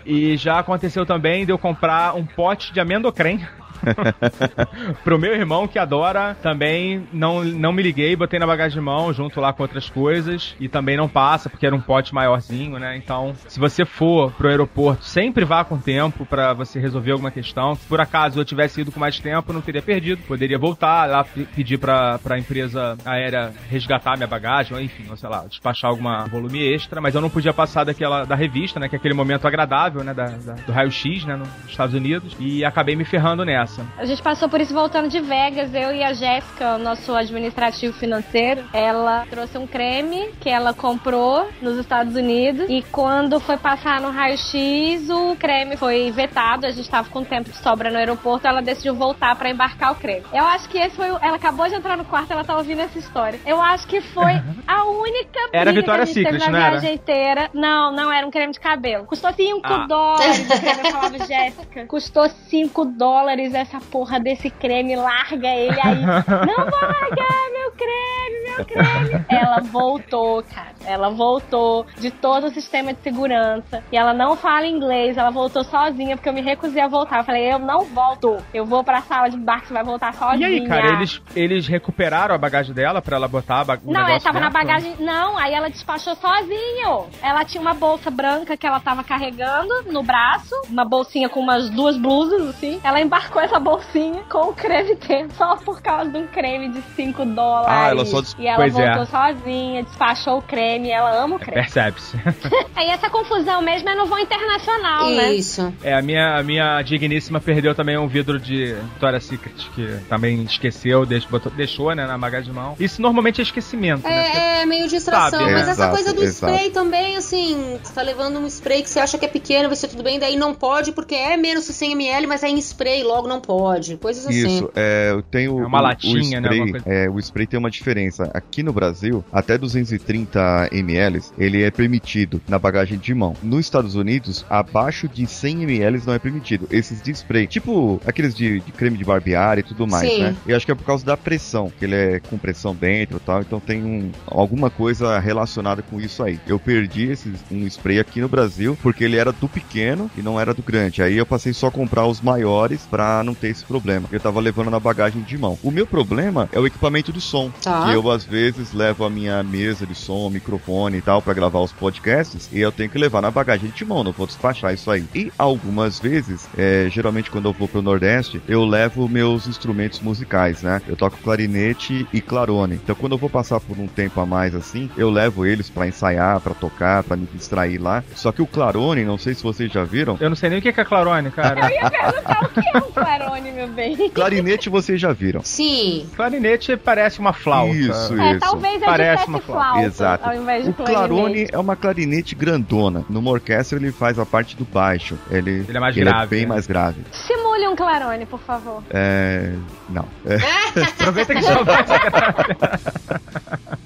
E já aconteceu também de eu comprar um pote de amendocrem [laughs] Pro meu irmão que adora, também não, não me liguei, botei na bagagem de mão junto lá com outras coisas e também não passa porque era um pote maiorzinho, né? Então, se você for pro aeroporto, sempre vá com tempo para você resolver alguma questão. Se por acaso eu tivesse ido com mais tempo, não teria perdido, poderia voltar lá pedir para a empresa aérea resgatar minha bagagem, ou enfim, ou sei lá, despachar alguma volume extra, mas eu não podia passar daquela da revista, né? Que é aquele momento agradável, né? Da, da do raio-x, né? Nos Estados Unidos. E acabei me ferrando nessa. A gente passou por isso voltando de Vegas, eu e a Jéssica, nosso administrativo financeiro. Ela trouxe um creme que ela comprou nos Estados Unidos. E quando foi passar no raio-x, o creme foi vetado. A gente tava com tempo de sobra no aeroporto. Ela decidiu voltar para embarcar o creme. Eu acho que esse foi. O... Ela acabou de entrar no quarto, ela tá ouvindo essa história. Eu acho que foi [laughs] a única Era Vitória Secret, na não viagem era? inteira. Não, não era um creme de cabelo. Custou 5 ah. dólares. [laughs] Eu falava, Jéssica. Custou 5 dólares essa porra desse creme. Larga ele aí. [laughs] não vou largar meu creme, meu creme. Ela voltou, cara. Ela voltou de todo o sistema de segurança. E ela não fala inglês. Ela voltou sozinha porque eu me recusei a voltar. Eu falei, eu não volto. Eu vou pra sala de embarque, você vai voltar sozinha. E aí, cara, eles, eles recuperaram a bagagem dela pra ela botar a bagagem? Não, ela tava dentro? na bagagem. Não, aí ela despachou sozinho. Ela tinha uma bolsa branca que ela tava carregando no braço. Uma bolsinha com umas duas blusas, assim. Ela embarcou essa bolsinha com o creme [laughs] dentro só por causa de um creme de 5 dólares. Ah, ela só des... E ela pois voltou é. sozinha, despachou o creme. Ela ama o creme. Percebe-se. [laughs] aí essa confusão mesmo é no voo internacional, Isso. né? Isso. É, a minha, a minha digníssima perdeu também um vidro de Victoria's Secret, que também esqueceu, deixou, botou, deixou né, na bagagem de mão. Isso normalmente é esquecimento, é, né? É, meio distração. Sabe, mas é, essa exato, coisa do exato. spray também, assim, você tá levando um spray que você acha que é pequeno, vai ser tudo bem, daí não pode, porque é menos de 100ml, mas é em spray, logo não pode. Coisas assim. Isso, é, eu tenho É uma o- latinha, o né, spray, coisa. é, o spray tem uma diferença. Aqui no Brasil, até 230 ml, ele é permitido na bagagem de mão. Nos Estados Unidos, abaixo de 100 ml não é permitido. Esses de spray, tipo aqueles de, de creme de barbear e tudo mais, Sim. né? Eu acho que é por causa da pressão, que ele é com pressão dentro e tal, então tem um, alguma coisa relacionada com isso aí. Eu perdi esse, um spray aqui no Brasil porque ele era do pequeno e não era do grande. Aí eu passei só a comprar os maiores pra não ter esse problema. Eu tava levando na bagagem de mão. O meu problema é o equipamento de som. Tá. Que eu às vezes levo a minha mesa de som, microfone e tal pra gravar os podcasts e eu tenho que levar na bagagem de mão, não vou despachar isso aí. E algumas vezes, é, geralmente quando eu vou pro Nordeste, eu levo meus instrumentos musicais, né? Eu toco clarinete e clarone. Então quando eu vou passar por um tempo a mais assim, eu levo eles pra ensaiar, pra tocar, pra me distrair lá. Só que o clarone, não sei se vocês já viram, Eu não sei nem o que é Clarone, cara. Eu ia perguntar o que é um clarone, meu bem. clarinete vocês já viram. Sim. Clarinete parece uma flauta. Isso, É, isso. talvez ele Parece uma flauta. flauta Exato. ao invés de O clarone é uma clarinete grandona. Numa orquestra ele faz a parte do baixo. Ele, Ele é mais grave, bem né? mais grave. Simule um clarone, por favor. É. Não. É, [laughs] Aproveita que já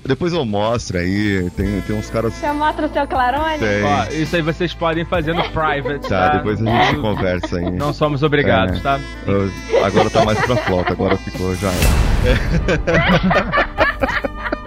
Depois eu mostro aí. Tem, tem uns caras. Você mostra o seu clarone? Ó, isso aí vocês podem fazer no private, Tá, depois a gente conversa aí. Não somos obrigados, É. tá? Eu- Agora tá mais pra flauta, agora ficou já. [laughs]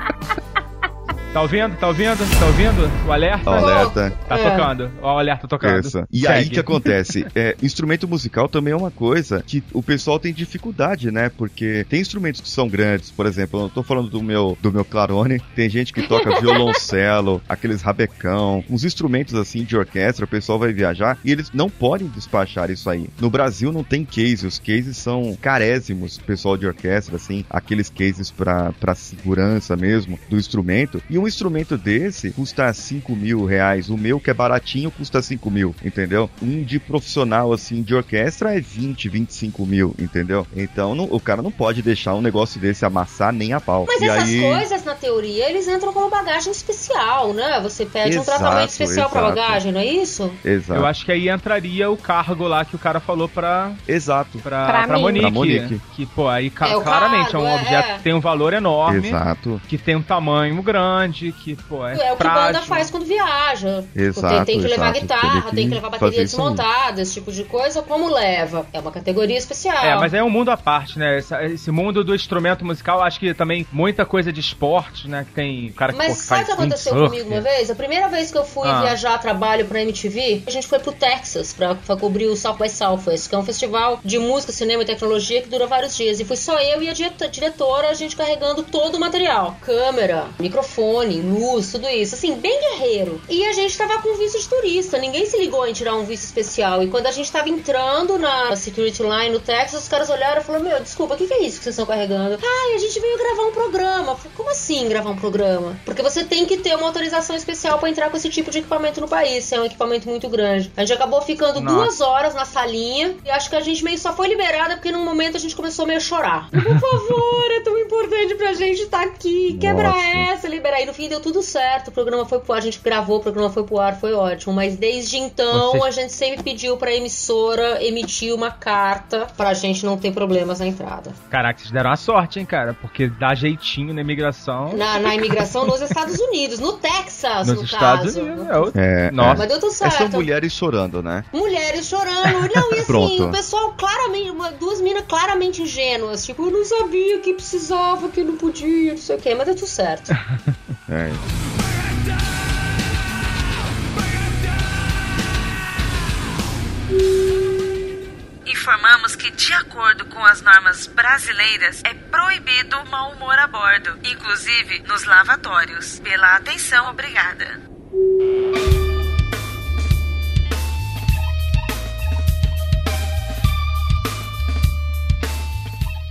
Tá ouvindo? Tá ouvindo? Tá ouvindo? O alerta? O alerta. Tá É. tocando. Ó, o alerta tocando. Isso. E Segue. aí que acontece? [laughs] É, instrumento musical também é uma coisa que o pessoal tem dificuldade, né? Porque tem instrumentos que são grandes, por exemplo, eu não tô falando do meu, do meu clarone, tem gente que toca [laughs] violoncelo, aqueles rabecão, uns instrumentos assim de orquestra, o pessoal vai viajar e eles não podem despachar isso aí. No Brasil não tem case, os cases são carésimos, pessoal de orquestra, assim, aqueles cases pra, pra segurança mesmo do instrumento. E um instrumento desse custa 5 mil reais. O meu, que é baratinho, custa 5 mil, entendeu? Um de profissional, assim, de orquestra é 20, 25 mil, entendeu? Então não- o cara não pode deixar um negócio desse amassar nem a pau. Mas e essas aí... coisas, na teoria, eles entram como bagagem especial, né? Você pede um Exato, tratamento especial pra exato. bagagem, não é isso? Exato. Eu acho que aí entraria o cargo lá que o cara falou pra, Exato. pra, Pra pra. Monique. Pra Monique. Que, pô, aí É claramente é um cargo, é, objeto é. que tem um valor enorme. Exato. Que tem um tamanho grande, grande, que, pô, é É o que frágil. banda faz quando viaja. Tipo, Exato, tem, tem que levar exato. guitarra, que tem que levar bateria desmontada, esse tipo de coisa. Como leva? É uma categoria especial. É, mas é um mundo à parte, né? Essa- Esse mundo do instrumento musical, acho que também muita coisa de esporte, né? Que tem o cara que pô, Mas que sabe o que aconteceu windsurf. comigo uma vez? A primeira vez que eu fui Ah. viajar a trabalho pra MTV, a gente foi pro Texas pra, pra cobrir o South by Southwest, que é um festival de música, cinema e tecnologia que dura vários dias. E fui só eu e a diretora, a gente carregando todo o material: câmera, microfone, luz, tudo isso. Assim, bem guerreiro. E a gente tava com visto de turista, ninguém se ligou em tirar um visto especial. E quando a gente tava entrando na security line no Texas, os caras olharam e falaram: Meu, desculpa, o que, que é isso que vocês estão carregando? Ai, a gente veio gravar um programa. Falei, Como assim gravar um programa? Porque você tem que ter uma autorização especial pra entrar com esse tipo de equipamento no país. É um equipamento muito grande. A gente acabou ficando Nossa. duas horas na salinha e acho que a gente meio só foi liberada porque num momento a gente começou meio a chorar. [laughs] Por favor, é tão importante pra gente estar aqui. Quebra Nossa. essa, liberar. E no fim deu tudo certo. O programa foi pro ar, a gente gravou, o programa foi pro ar, foi ótimo. Mas desde então Vocês- a gente sempre pediu pra emissora emitir uma carta pra gente não ter problemas na entrada. Caraca, vocês deram a sorte, hein, cara? Porque dá jeitinho na imigração. Na, na imigração nos Estados Unidos, no Texas, Nos no Estados caso. Unidos. É, o- É, Nossa. Mas deu tudo é, certo. são mulheres chorando, né? Mulheres chorando. Não, e assim, Pronto. o pessoal claramente, uma- duas minas claramente ingênuas. Tipo, eu não sabia que precisava, que não podia, não sei o quê. Mas deu tudo certo. [laughs] É. Informamos que, de acordo com as normas brasileiras, é proibido o mau humor a bordo, inclusive nos lavatórios. Pela atenção, obrigada.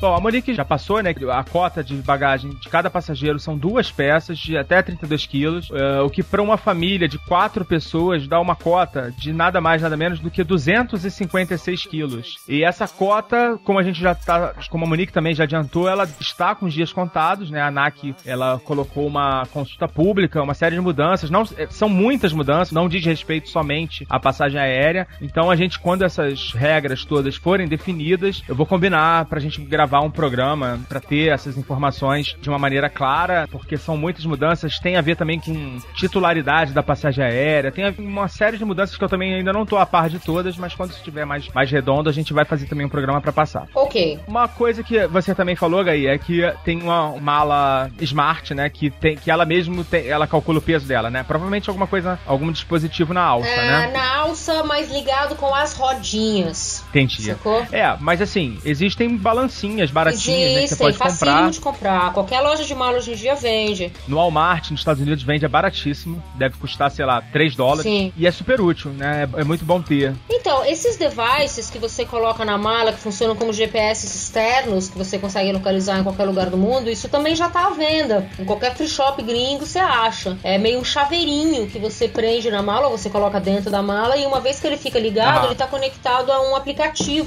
Bom, a Monique já passou, né? A cota de bagagem de cada passageiro são duas peças de até 32 quilos, eh, o que para uma família de quatro pessoas dá uma cota de nada mais, nada menos do que 256 quilos. E essa cota, como a gente já tá, como a Monique também já adiantou, ela está com os dias contados, né? A ANAC, ela colocou uma consulta pública, uma série de mudanças, não eh, são muitas mudanças, não diz respeito somente à passagem aérea. Então a gente, quando essas regras todas forem definidas, eu vou combinar pra gente gravar um programa pra ter essas informações de uma maneira clara, porque são muitas mudanças, tem a ver também com titularidade da passagem aérea, tem uma série de mudanças que eu também ainda não tô a par de todas, mas quando estiver mais, mais redondo, a gente vai fazer também um programa pra passar. ok. Uma coisa que você também falou, Gaí, é que tem uma mala smart, né? Que tem que ela mesmo tem, ela calcula o peso dela, né? Provavelmente alguma coisa, algum dispositivo na alça, É, né? Na alça, mas ligado com as rodinhas. Entendi. Sacou? É, mas assim, existem balancinhas baratinhas, né? Que você pode comprar. de comprar. Qualquer loja de mala hoje em dia vende. No Walmart, nos Estados Unidos, vende é baratíssimo. Deve custar, sei lá, 3 dólares. Sim. E é super útil, né? É, é muito bom ter. Então, esses devices que você coloca na mala, que funcionam como GPS externos, que você consegue localizar em qualquer lugar do mundo, isso também já tá à venda. Em qualquer free shop gringo você acha. É meio um chaveirinho que você prende na mala, ou você coloca dentro da mala, e uma vez que ele fica ligado, Aham. ele tá conectado a um aplicativo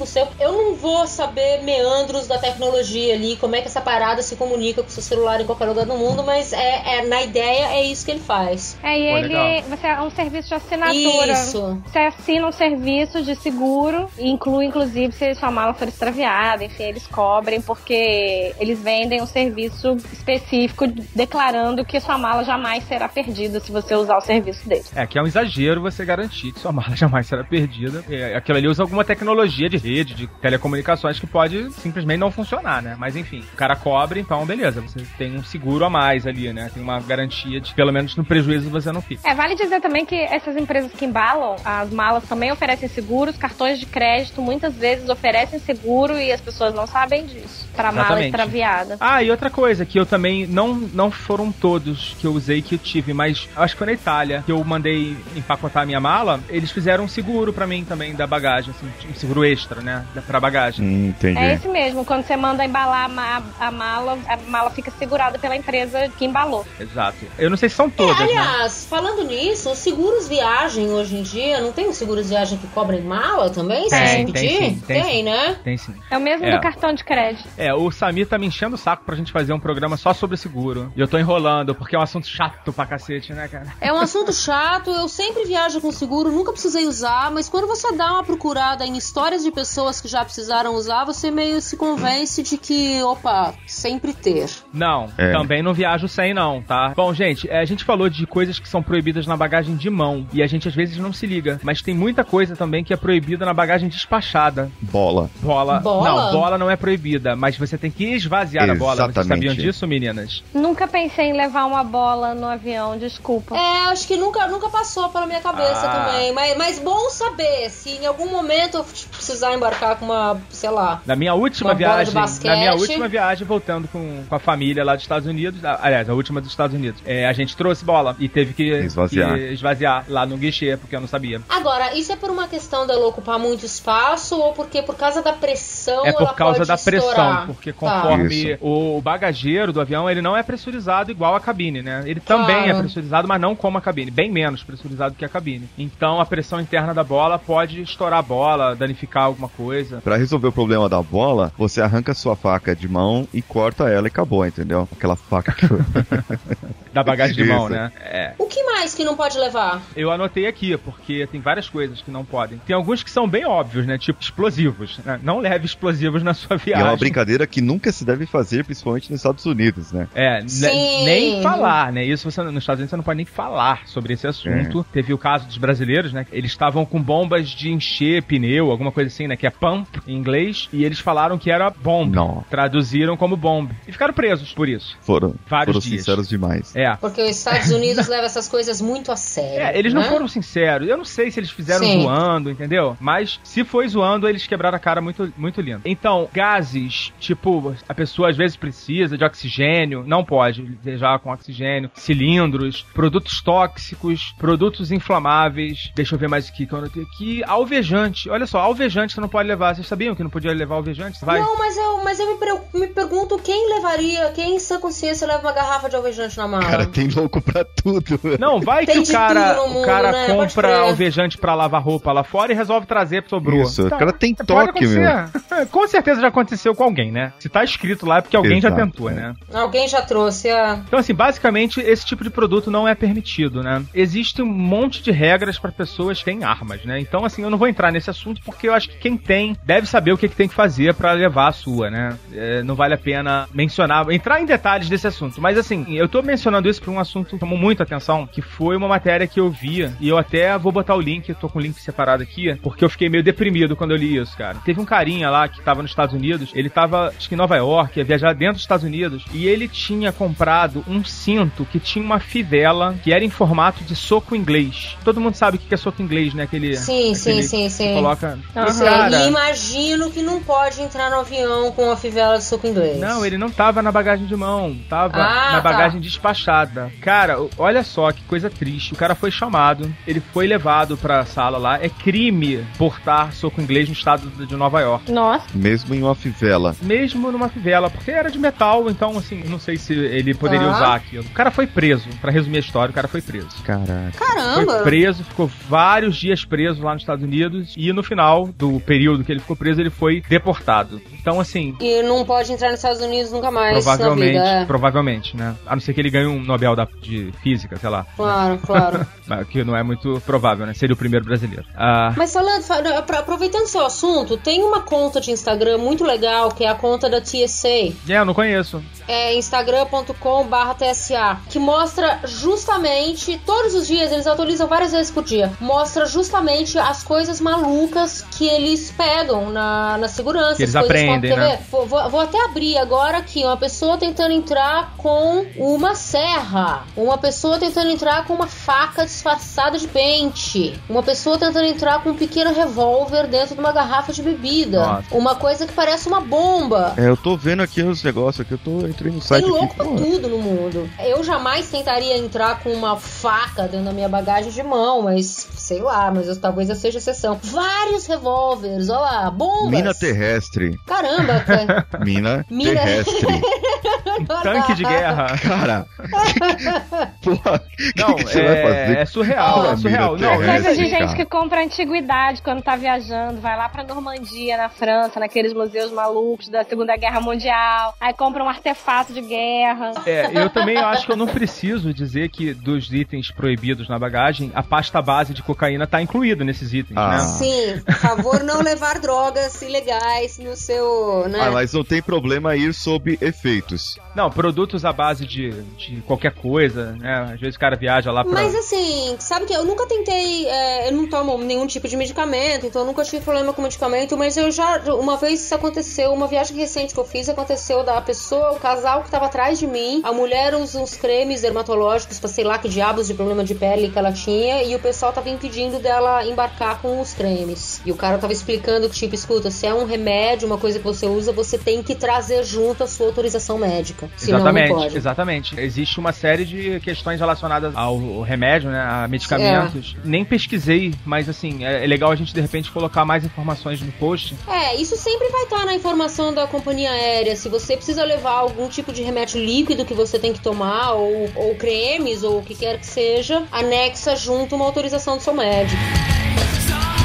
seu. Eu não vou saber meandros da tecnologia ali, como é que essa parada se comunica com o seu celular em qualquer lugar do mundo, mas é, é- na ideia é isso que ele faz. É, e Pô, ele. legal. Você é um serviço de assinatura. Isso. Você assina um serviço de seguro, e inclui inclusive se sua mala for extraviada, enfim, eles cobrem, porque eles vendem um serviço específico declarando que sua mala jamais será perdida se você usar o serviço deles. É, que é um exagero você garantir que sua mala [laughs] jamais será perdida. É, Aquilo ali usa alguma tecnologia de rede, de telecomunicações que pode simplesmente não funcionar, né? Mas enfim, o cara cobre, então beleza, você tem um seguro a mais ali, né? Tem uma garantia de pelo menos no prejuízo você não fica. É, vale dizer também que essas empresas que embalam as malas também oferecem seguros, cartões de crédito muitas vezes oferecem seguro e as pessoas não sabem disso. Pra mala extraviada. Ah, e outra coisa que eu também não não foram todos que eu usei que eu tive, mas acho que foi na Itália que eu mandei empacotar a minha mala, eles fizeram um seguro pra mim também da bagagem, assim, um seguro extra, né, da- pra bagagem. Hum, entendi. É esse mesmo, quando você manda embalar a, ma- a mala, a mala fica segurada pela empresa que embalou. Exato. Eu não sei se são todas, É, né? aliás, falando nisso, os seguros viagem hoje em dia, não tem os seguros viagem que cobrem mala também? se Tem, você tem pedir? sim, tem sim. né? Tem sim. É o mesmo É. do cartão de crédito. É, o Samir tá me enchendo o saco pra gente fazer um programa só sobre seguro. E eu tô enrolando, porque é um assunto chato pra cacete, né, cara? É um assunto chato, eu sempre viajo com seguro, nunca precisei usar, mas quando você dá uma procurada em histórias de pessoas que já precisaram usar, você meio se convence de que, opa, sempre ter. Não, É. também não viajo sem não, tá? Bom, gente, é, a gente falou de coisas que são proibidas na bagagem de mão e a gente às vezes não se liga, mas tem muita coisa também que é proibida na bagagem despachada. Bola. Bola, Bola? não, bola não é proibida, mas você tem que esvaziar a bola. Vocês Exatamente. sabiam disso, meninas? Nunca pensei em levar uma bola no avião, desculpa. É, acho que nunca, nunca passou pela minha cabeça Ah. também. Mas, mas bom saber se em algum momento eu precisar embarcar com uma, sei lá. Na minha última Uma bola de viagem, na minha última viagem voltando com, com a família lá dos Estados Unidos, aliás, a última dos Estados Unidos, é, a gente trouxe bola e teve que Esvaziar. que esvaziar lá no guichê porque eu não sabia. Agora, isso é por uma questão dela ocupar muito espaço ou porque por causa da pressão É por ela causa pode da pressão, estourar? porque Tá. conforme Isso. o bagageiro do avião, ele não é pressurizado igual a cabine, né? Ele Claro. também é pressurizado, mas não como a cabine, bem menos pressurizado que a cabine. Então a pressão interna da bola pode estourar a bola, danificar alguma coisa. Pra resolver o problema da bola, você arranca sua faca de mão e corta ela e acabou, entendeu? Aquela faca que. [laughs] Da bagagem de mão, Isso. né? É. O que mais que não pode levar? Eu anotei aqui, porque tem várias coisas que não podem. Tem alguns que são bem óbvios, né? Tipo explosivos. né? Não leve explosivos na sua E é viagem. uma brincadeira que nunca se deve fazer, principalmente nos Estados Unidos, né? É, Sim. nem falar, né? Isso você nos Estados Unidos você não pode nem falar sobre esse assunto. É. Teve o caso dos brasileiros, né? Eles estavam com bombas de encher pneu, alguma coisa assim, né? Que é pump em inglês, e eles falaram que era bomb. Não. Traduziram como bomb. E ficaram presos por isso. Foram, Vários foram dias. sinceros demais. É. Porque os Estados Unidos levam essas coisas muito a sério. É, eles não né? foram sinceros. Eu não sei se eles fizeram Sim. zoando, entendeu? Mas se foi zoando, eles quebraram a cara muito, muito lindo. Então, gases, tipo, a pessoa às vezes precisa de oxigênio, não pode viajar com oxigênio, cilindros, produtos tóxicos, produtos inflamáveis. Deixa eu ver mais aqui que eu anotei aqui. Alvejante. Olha só, alvejante você não pode levar. Vocês sabiam que não podia levar alvejante? Vai? Não, mas eu, mas eu me, pre- me pergunto quem levaria, quem em sã consciência leva uma garrafa de alvejante na mala? Cara, tem louco pra tudo. Não, vai Tem que o cara, no o cara mundo, né? Compra alvejante pra lavar roupa lá fora e resolve trazer pro sobrou. Isso, o cara tem toque, meu. [laughs] Com certeza já aconteceu com alguém, né? Se tá escrito lá é porque alguém já Exato, tentou, é. né? Alguém já trouxe a. Então, assim, basicamente, esse tipo de produto não é permitido, né? Existe um monte de regras para pessoas que têm armas, né? Então, assim, eu não vou entrar nesse assunto porque eu acho que quem tem deve saber o que, que tem que fazer para levar a sua, né? É, não vale a pena mencionar, entrar em detalhes desse assunto. Mas, assim, eu tô mencionando isso por um assunto que chamou muita atenção, que foi uma matéria que eu via, e eu até vou botar o link, eu tô com o link separado aqui, porque eu fiquei meio deprimido quando eu li isso, cara. Teve um carinha lá que tava nos Estados Unidos, ele tava, acho que em Nova York, ia viajar dentro dos Estados Unidos, e ele tinha comprado um cinto que tinha uma fivela que era em formato de soco inglês. Todo mundo sabe o que é soco inglês, né? Aquele. Sim, sim, aquele sim, que sim. Coloca. Isso Cara. E imagino que não pode entrar no avião com a fivela de suco inglês. Não, ele não tava na bagagem de mão, tava Ah, na tá. bagagem despachada. Cara, olha só que coisa triste. O cara foi chamado, ele foi levado pra sala lá. É crime portar soco inglês no estado de Nova York. Nossa, Mesmo em uma fivela. Mesmo numa fivela, porque era de metal, então assim, não sei se ele poderia Tá. usar aquilo. O cara foi preso, Pra resumir a história, o cara foi preso. Caraca. Caramba! Foi preso, ficou vários dias preso lá nos Estados Unidos e no final do período que ele ficou preso, ele foi deportado. Então, assim, E não pode entrar nos Estados Unidos nunca mais provavelmente, vida. é. provavelmente, né? A não ser que ele ganhe um Nobel da- de Física, sei lá. Claro, claro. [laughs] Mas Que não é muito provável, né? Seria o primeiro brasileiro. Ah, Mas falando, fa- apro- aproveitando seu assunto, tem uma conta de Instagram muito legal, que é a conta da TSA. é, eu não conheço. É instagram.com.br TSA, que mostra justamente, todos os dias, eles atualizam várias vezes por dia, mostra justamente as coisas malucas que eles pegam na, na segurança. Que eles aprendem, né? ver? Vou, vou- vou até abrir agora aqui, uma pessoa tentando entrar com uma serra, uma pessoa tentando entrar com uma faca disfarçada de pente, uma pessoa tentando entrar com um pequeno revólver dentro de uma garrafa de bebida, Nossa. uma coisa que parece uma bomba. É, eu tô vendo aqui os negócios aqui, eu tô entrei no site Tem aqui. louco pra pô, tudo no mundo. Eu jamais tentaria entrar com uma faca dentro da minha bagagem de mão, mas sei lá, mas eu- talvez eu seja exceção. Vários revólveres, olha lá, bombas. Mina terrestre. Caramba, cara. [laughs] Mina, Mina- terrestre. [laughs] Tanque de guerra. Cara. [laughs] Porra, Não, que que você vai é, fazer? é surreal, é surreal. Não, É, Coisa de gente que compra antiguidade quando tá viajando, vai lá pra Normandia, na França, naqueles museus malucos da Segunda Guerra Mundial, aí compra um artefato de guerra. É, eu também acho que eu não preciso dizer que dos itens proibidos na bagagem, a pasta base de cocaína tá incluída nesses itens, Ah. né? Sim, por favor, não levar drogas ilegais no seu. Né? Ah, mas não tem problema ir sob efeitos. Não, produtos à base de, de qualquer coisa, né? Às vezes o cara viaja lá pra. Mas assim, sabe que eu nunca tentei. é, eu não tomo nenhum tipo de medicamento, então eu nunca tive problema com medicamento, mas eu já. Uma vez isso aconteceu, uma viagem recente que eu fiz, aconteceu da pessoa, o casal que tava atrás de mim, a mulher usa uns cremes dermatológicos pra sei lá que diabos de problema de pele que ela tinha, e o pessoal tava impedindo dela embarcar com os cremes. E o cara tava explicando que, tipo, escuta, se é um remédio, uma coisa que você usa, você tem que trazer junto a sua autorização médica. Senão Exatamente, não pode. exatamente. Existe uma série de questões relacionadas ao remédio, né? A medicamentos. É. Nem pesquisei, mas assim, é é legal a gente de repente colocar mais informações no post. É, isso sempre vai estar na informação da companhia aérea. Se você precisa levar algum tipo de remédio líquido que você tem que tomar, ou, ou cremes, ou o que quer que seja, anexa junto uma autorização do seu médico.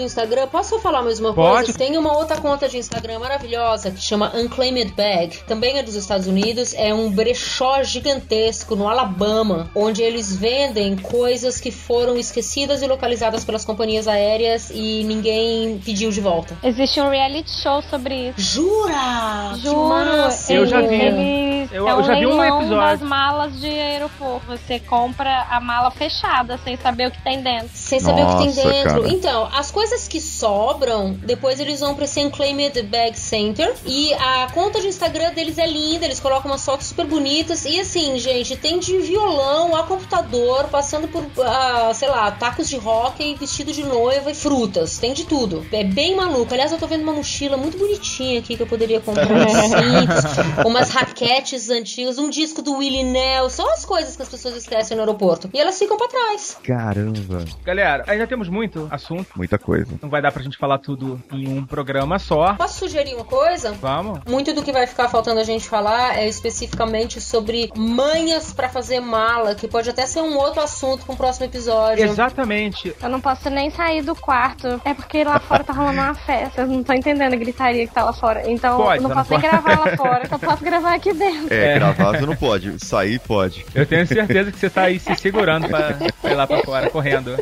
Do Instagram, posso falar mais uma Pode. coisa? Tem uma outra conta de Instagram maravilhosa que chama Unclaimed Bag. Também é dos Estados Unidos. É um brechó gigantesco no Alabama, onde eles vendem coisas que foram esquecidas e localizadas pelas companhias aéreas e ninguém pediu de volta. Existe um reality show sobre isso. Jura? Que Juro! Eu já vi. Eles, Eu- é eu um já vi um episódio. das malas de aeroporto. Você compra a mala fechada, sem saber o que tem dentro. Sem saber o que tem Nossa, dentro. cara. Então, as coisas que sobram, depois eles vão pra esse Unclaimed Bag Center. E a conta de Instagram deles é linda, eles colocam umas fotos super bonitas. E assim, gente, tem de violão a computador, passando por, ah, sei lá, tacos de hóquei, vestido de noiva e frutas. Tem de tudo. É bem maluco. Aliás, eu tô vendo uma mochila muito bonitinha aqui que eu poderia comprar. [laughs] cintos, umas raquetes antigas, um disco do Willie Nelson. São as coisas que as pessoas esquecem no aeroporto. E elas ficam pra trás. Caramba. Galera, ainda temos muito assunto. Muita coisa. Não vai dar pra gente falar tudo em um programa só. Posso sugerir uma coisa? Vamos? Muito do que vai ficar faltando a gente falar é especificamente sobre manhas pra fazer mala, que pode até ser um outro assunto para um próximo episódio. Exatamente. Eu não posso nem sair do quarto. É porque lá fora tá rolando uma festa. Eu não tô entendendo a gritaria que tá lá fora. Então Pode, eu não posso não nem pode. gravar lá fora. Só posso gravar aqui dentro. É, É. gravar você não pode. Sair pode. Eu tenho certeza que você tá aí se segurando pra ir lá pra fora, correndo.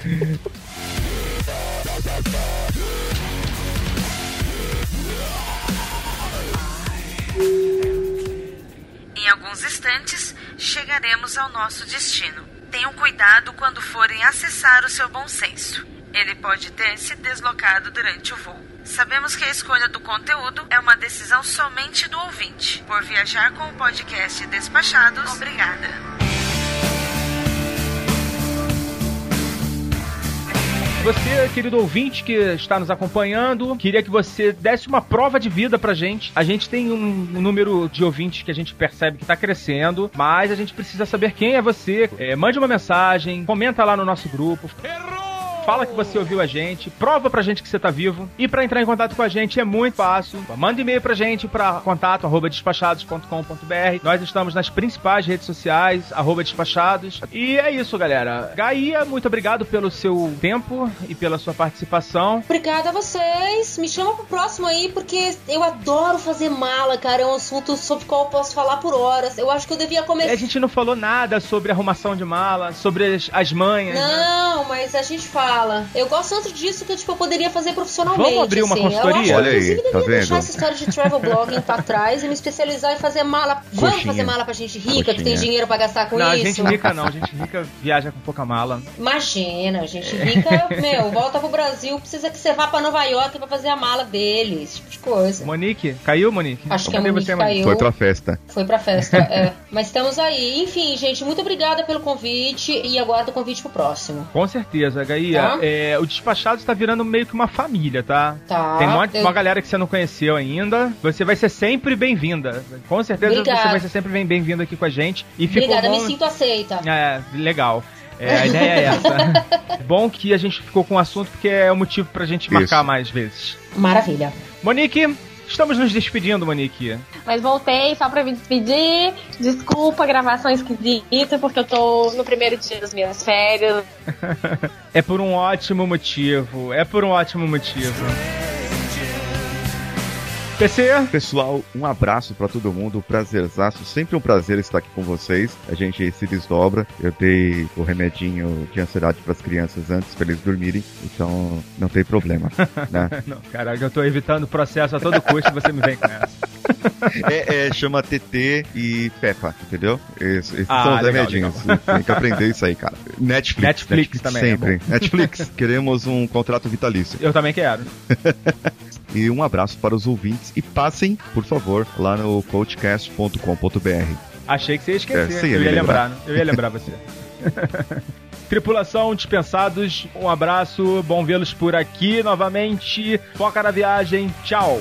Chegaremos ao nosso destino. Tenham cuidado quando forem acessar o seu bom senso. Ele pode ter se deslocado durante o voo. Sabemos que a escolha do conteúdo é uma decisão somente do ouvinte. Por viajar com o podcast Despachados, obrigada. Você, querido ouvinte que está nos acompanhando, queria que você desse uma prova de vida pra gente. A gente tem um, um número de ouvintes que a gente percebe que tá crescendo, mas a gente precisa saber quem é você. É, mande uma mensagem, comenta lá no nosso grupo. Fala que você ouviu a gente, prova pra gente que você tá vivo. E pra entrar em contato com a gente é muito fácil. Manda e-mail pra gente pra contato arroba despachados.com.br. Nós estamos nas principais redes sociais, arroba despachados. E é isso, galera. Gaia, muito obrigado pelo seu tempo e pela sua participação. Obrigada a vocês. Me chama pro próximo aí, porque eu adoro fazer mala, cara. É um assunto sobre o qual eu posso falar por horas. Eu acho que eu devia E a começar. gente não falou nada sobre arrumação de mala, sobre as, as manhas. né? Não, mas a gente fala. Eu gosto tanto disso que tipo, eu poderia fazer profissionalmente. Vamos abrir uma assim. consultoria? Eu acho, Olha aí, tá devia deixar vendo? essa história de travel blogging pra trás e me especializar em fazer mala. Vamos Coxinha. fazer mala pra gente rica, que tem Coxinha. dinheiro pra gastar com Não, isso? gente rica não, gente rica viaja com pouca mala. Imagina, gente rica, [laughs] meu, volta pro Brasil, precisa que você vá pra Nova York pra fazer a mala dele, esse tipo de coisa. Monique, caiu, Monique? Acho que a Monique você, caiu. Foi pra festa. Foi pra festa, [laughs] é. Mas estamos aí. Enfim, gente, muito obrigada pelo convite e aguardo o convite pro próximo. Com certeza, Gaia. É, o Despachado está virando meio que uma família, tá? Tá. Tem um monte, eu- uma galera que você não conheceu ainda. Você vai ser sempre bem-vinda. Com certeza Obrigada. você vai ser sempre bem- bem-vinda aqui com a gente. E ficou Obrigada, bom... me sinto aceita. É, legal. É, a ideia é essa. [laughs] Bom que a gente ficou com o assunto porque é o motivo pra gente marcar Isso. mais vezes. Maravilha. Monique, estamos nos despedindo, Monique. Mas voltei só pra me despedir. Desculpa a gravação esquisita, porque eu tô no primeiro dia das minhas férias. [laughs] É por um ótimo motivo. É por um ótimo motivo. PC, Pessoal, um abraço pra todo mundo, prazerzaço, sempre um prazer estar aqui com vocês. A gente se desdobra. Eu dei o remedinho de ansiedade pras crianças antes pra eles dormirem, então não tem problema, [laughs] né? Não, caraca, eu tô evitando o processo a todo custo e você me vem com essa. É, é, chama TT e Peppa, entendeu? Esses, esses Ah, são os legal, remedinhos. Tem que aprender isso aí, cara. Netflix. Netflix também, é Sempre. Netflix. Queremos um contrato vitalício. Eu também quero. [laughs] E um abraço para os ouvintes e passem, por favor, lá no coachcast.com.br. Achei que você ia esquecer. É, eu eu ia ia lembrar. Eu ia lembrar você. [laughs] Tripulação, dispensados, um abraço, bom vê-los por aqui novamente. Foca na viagem, tchau.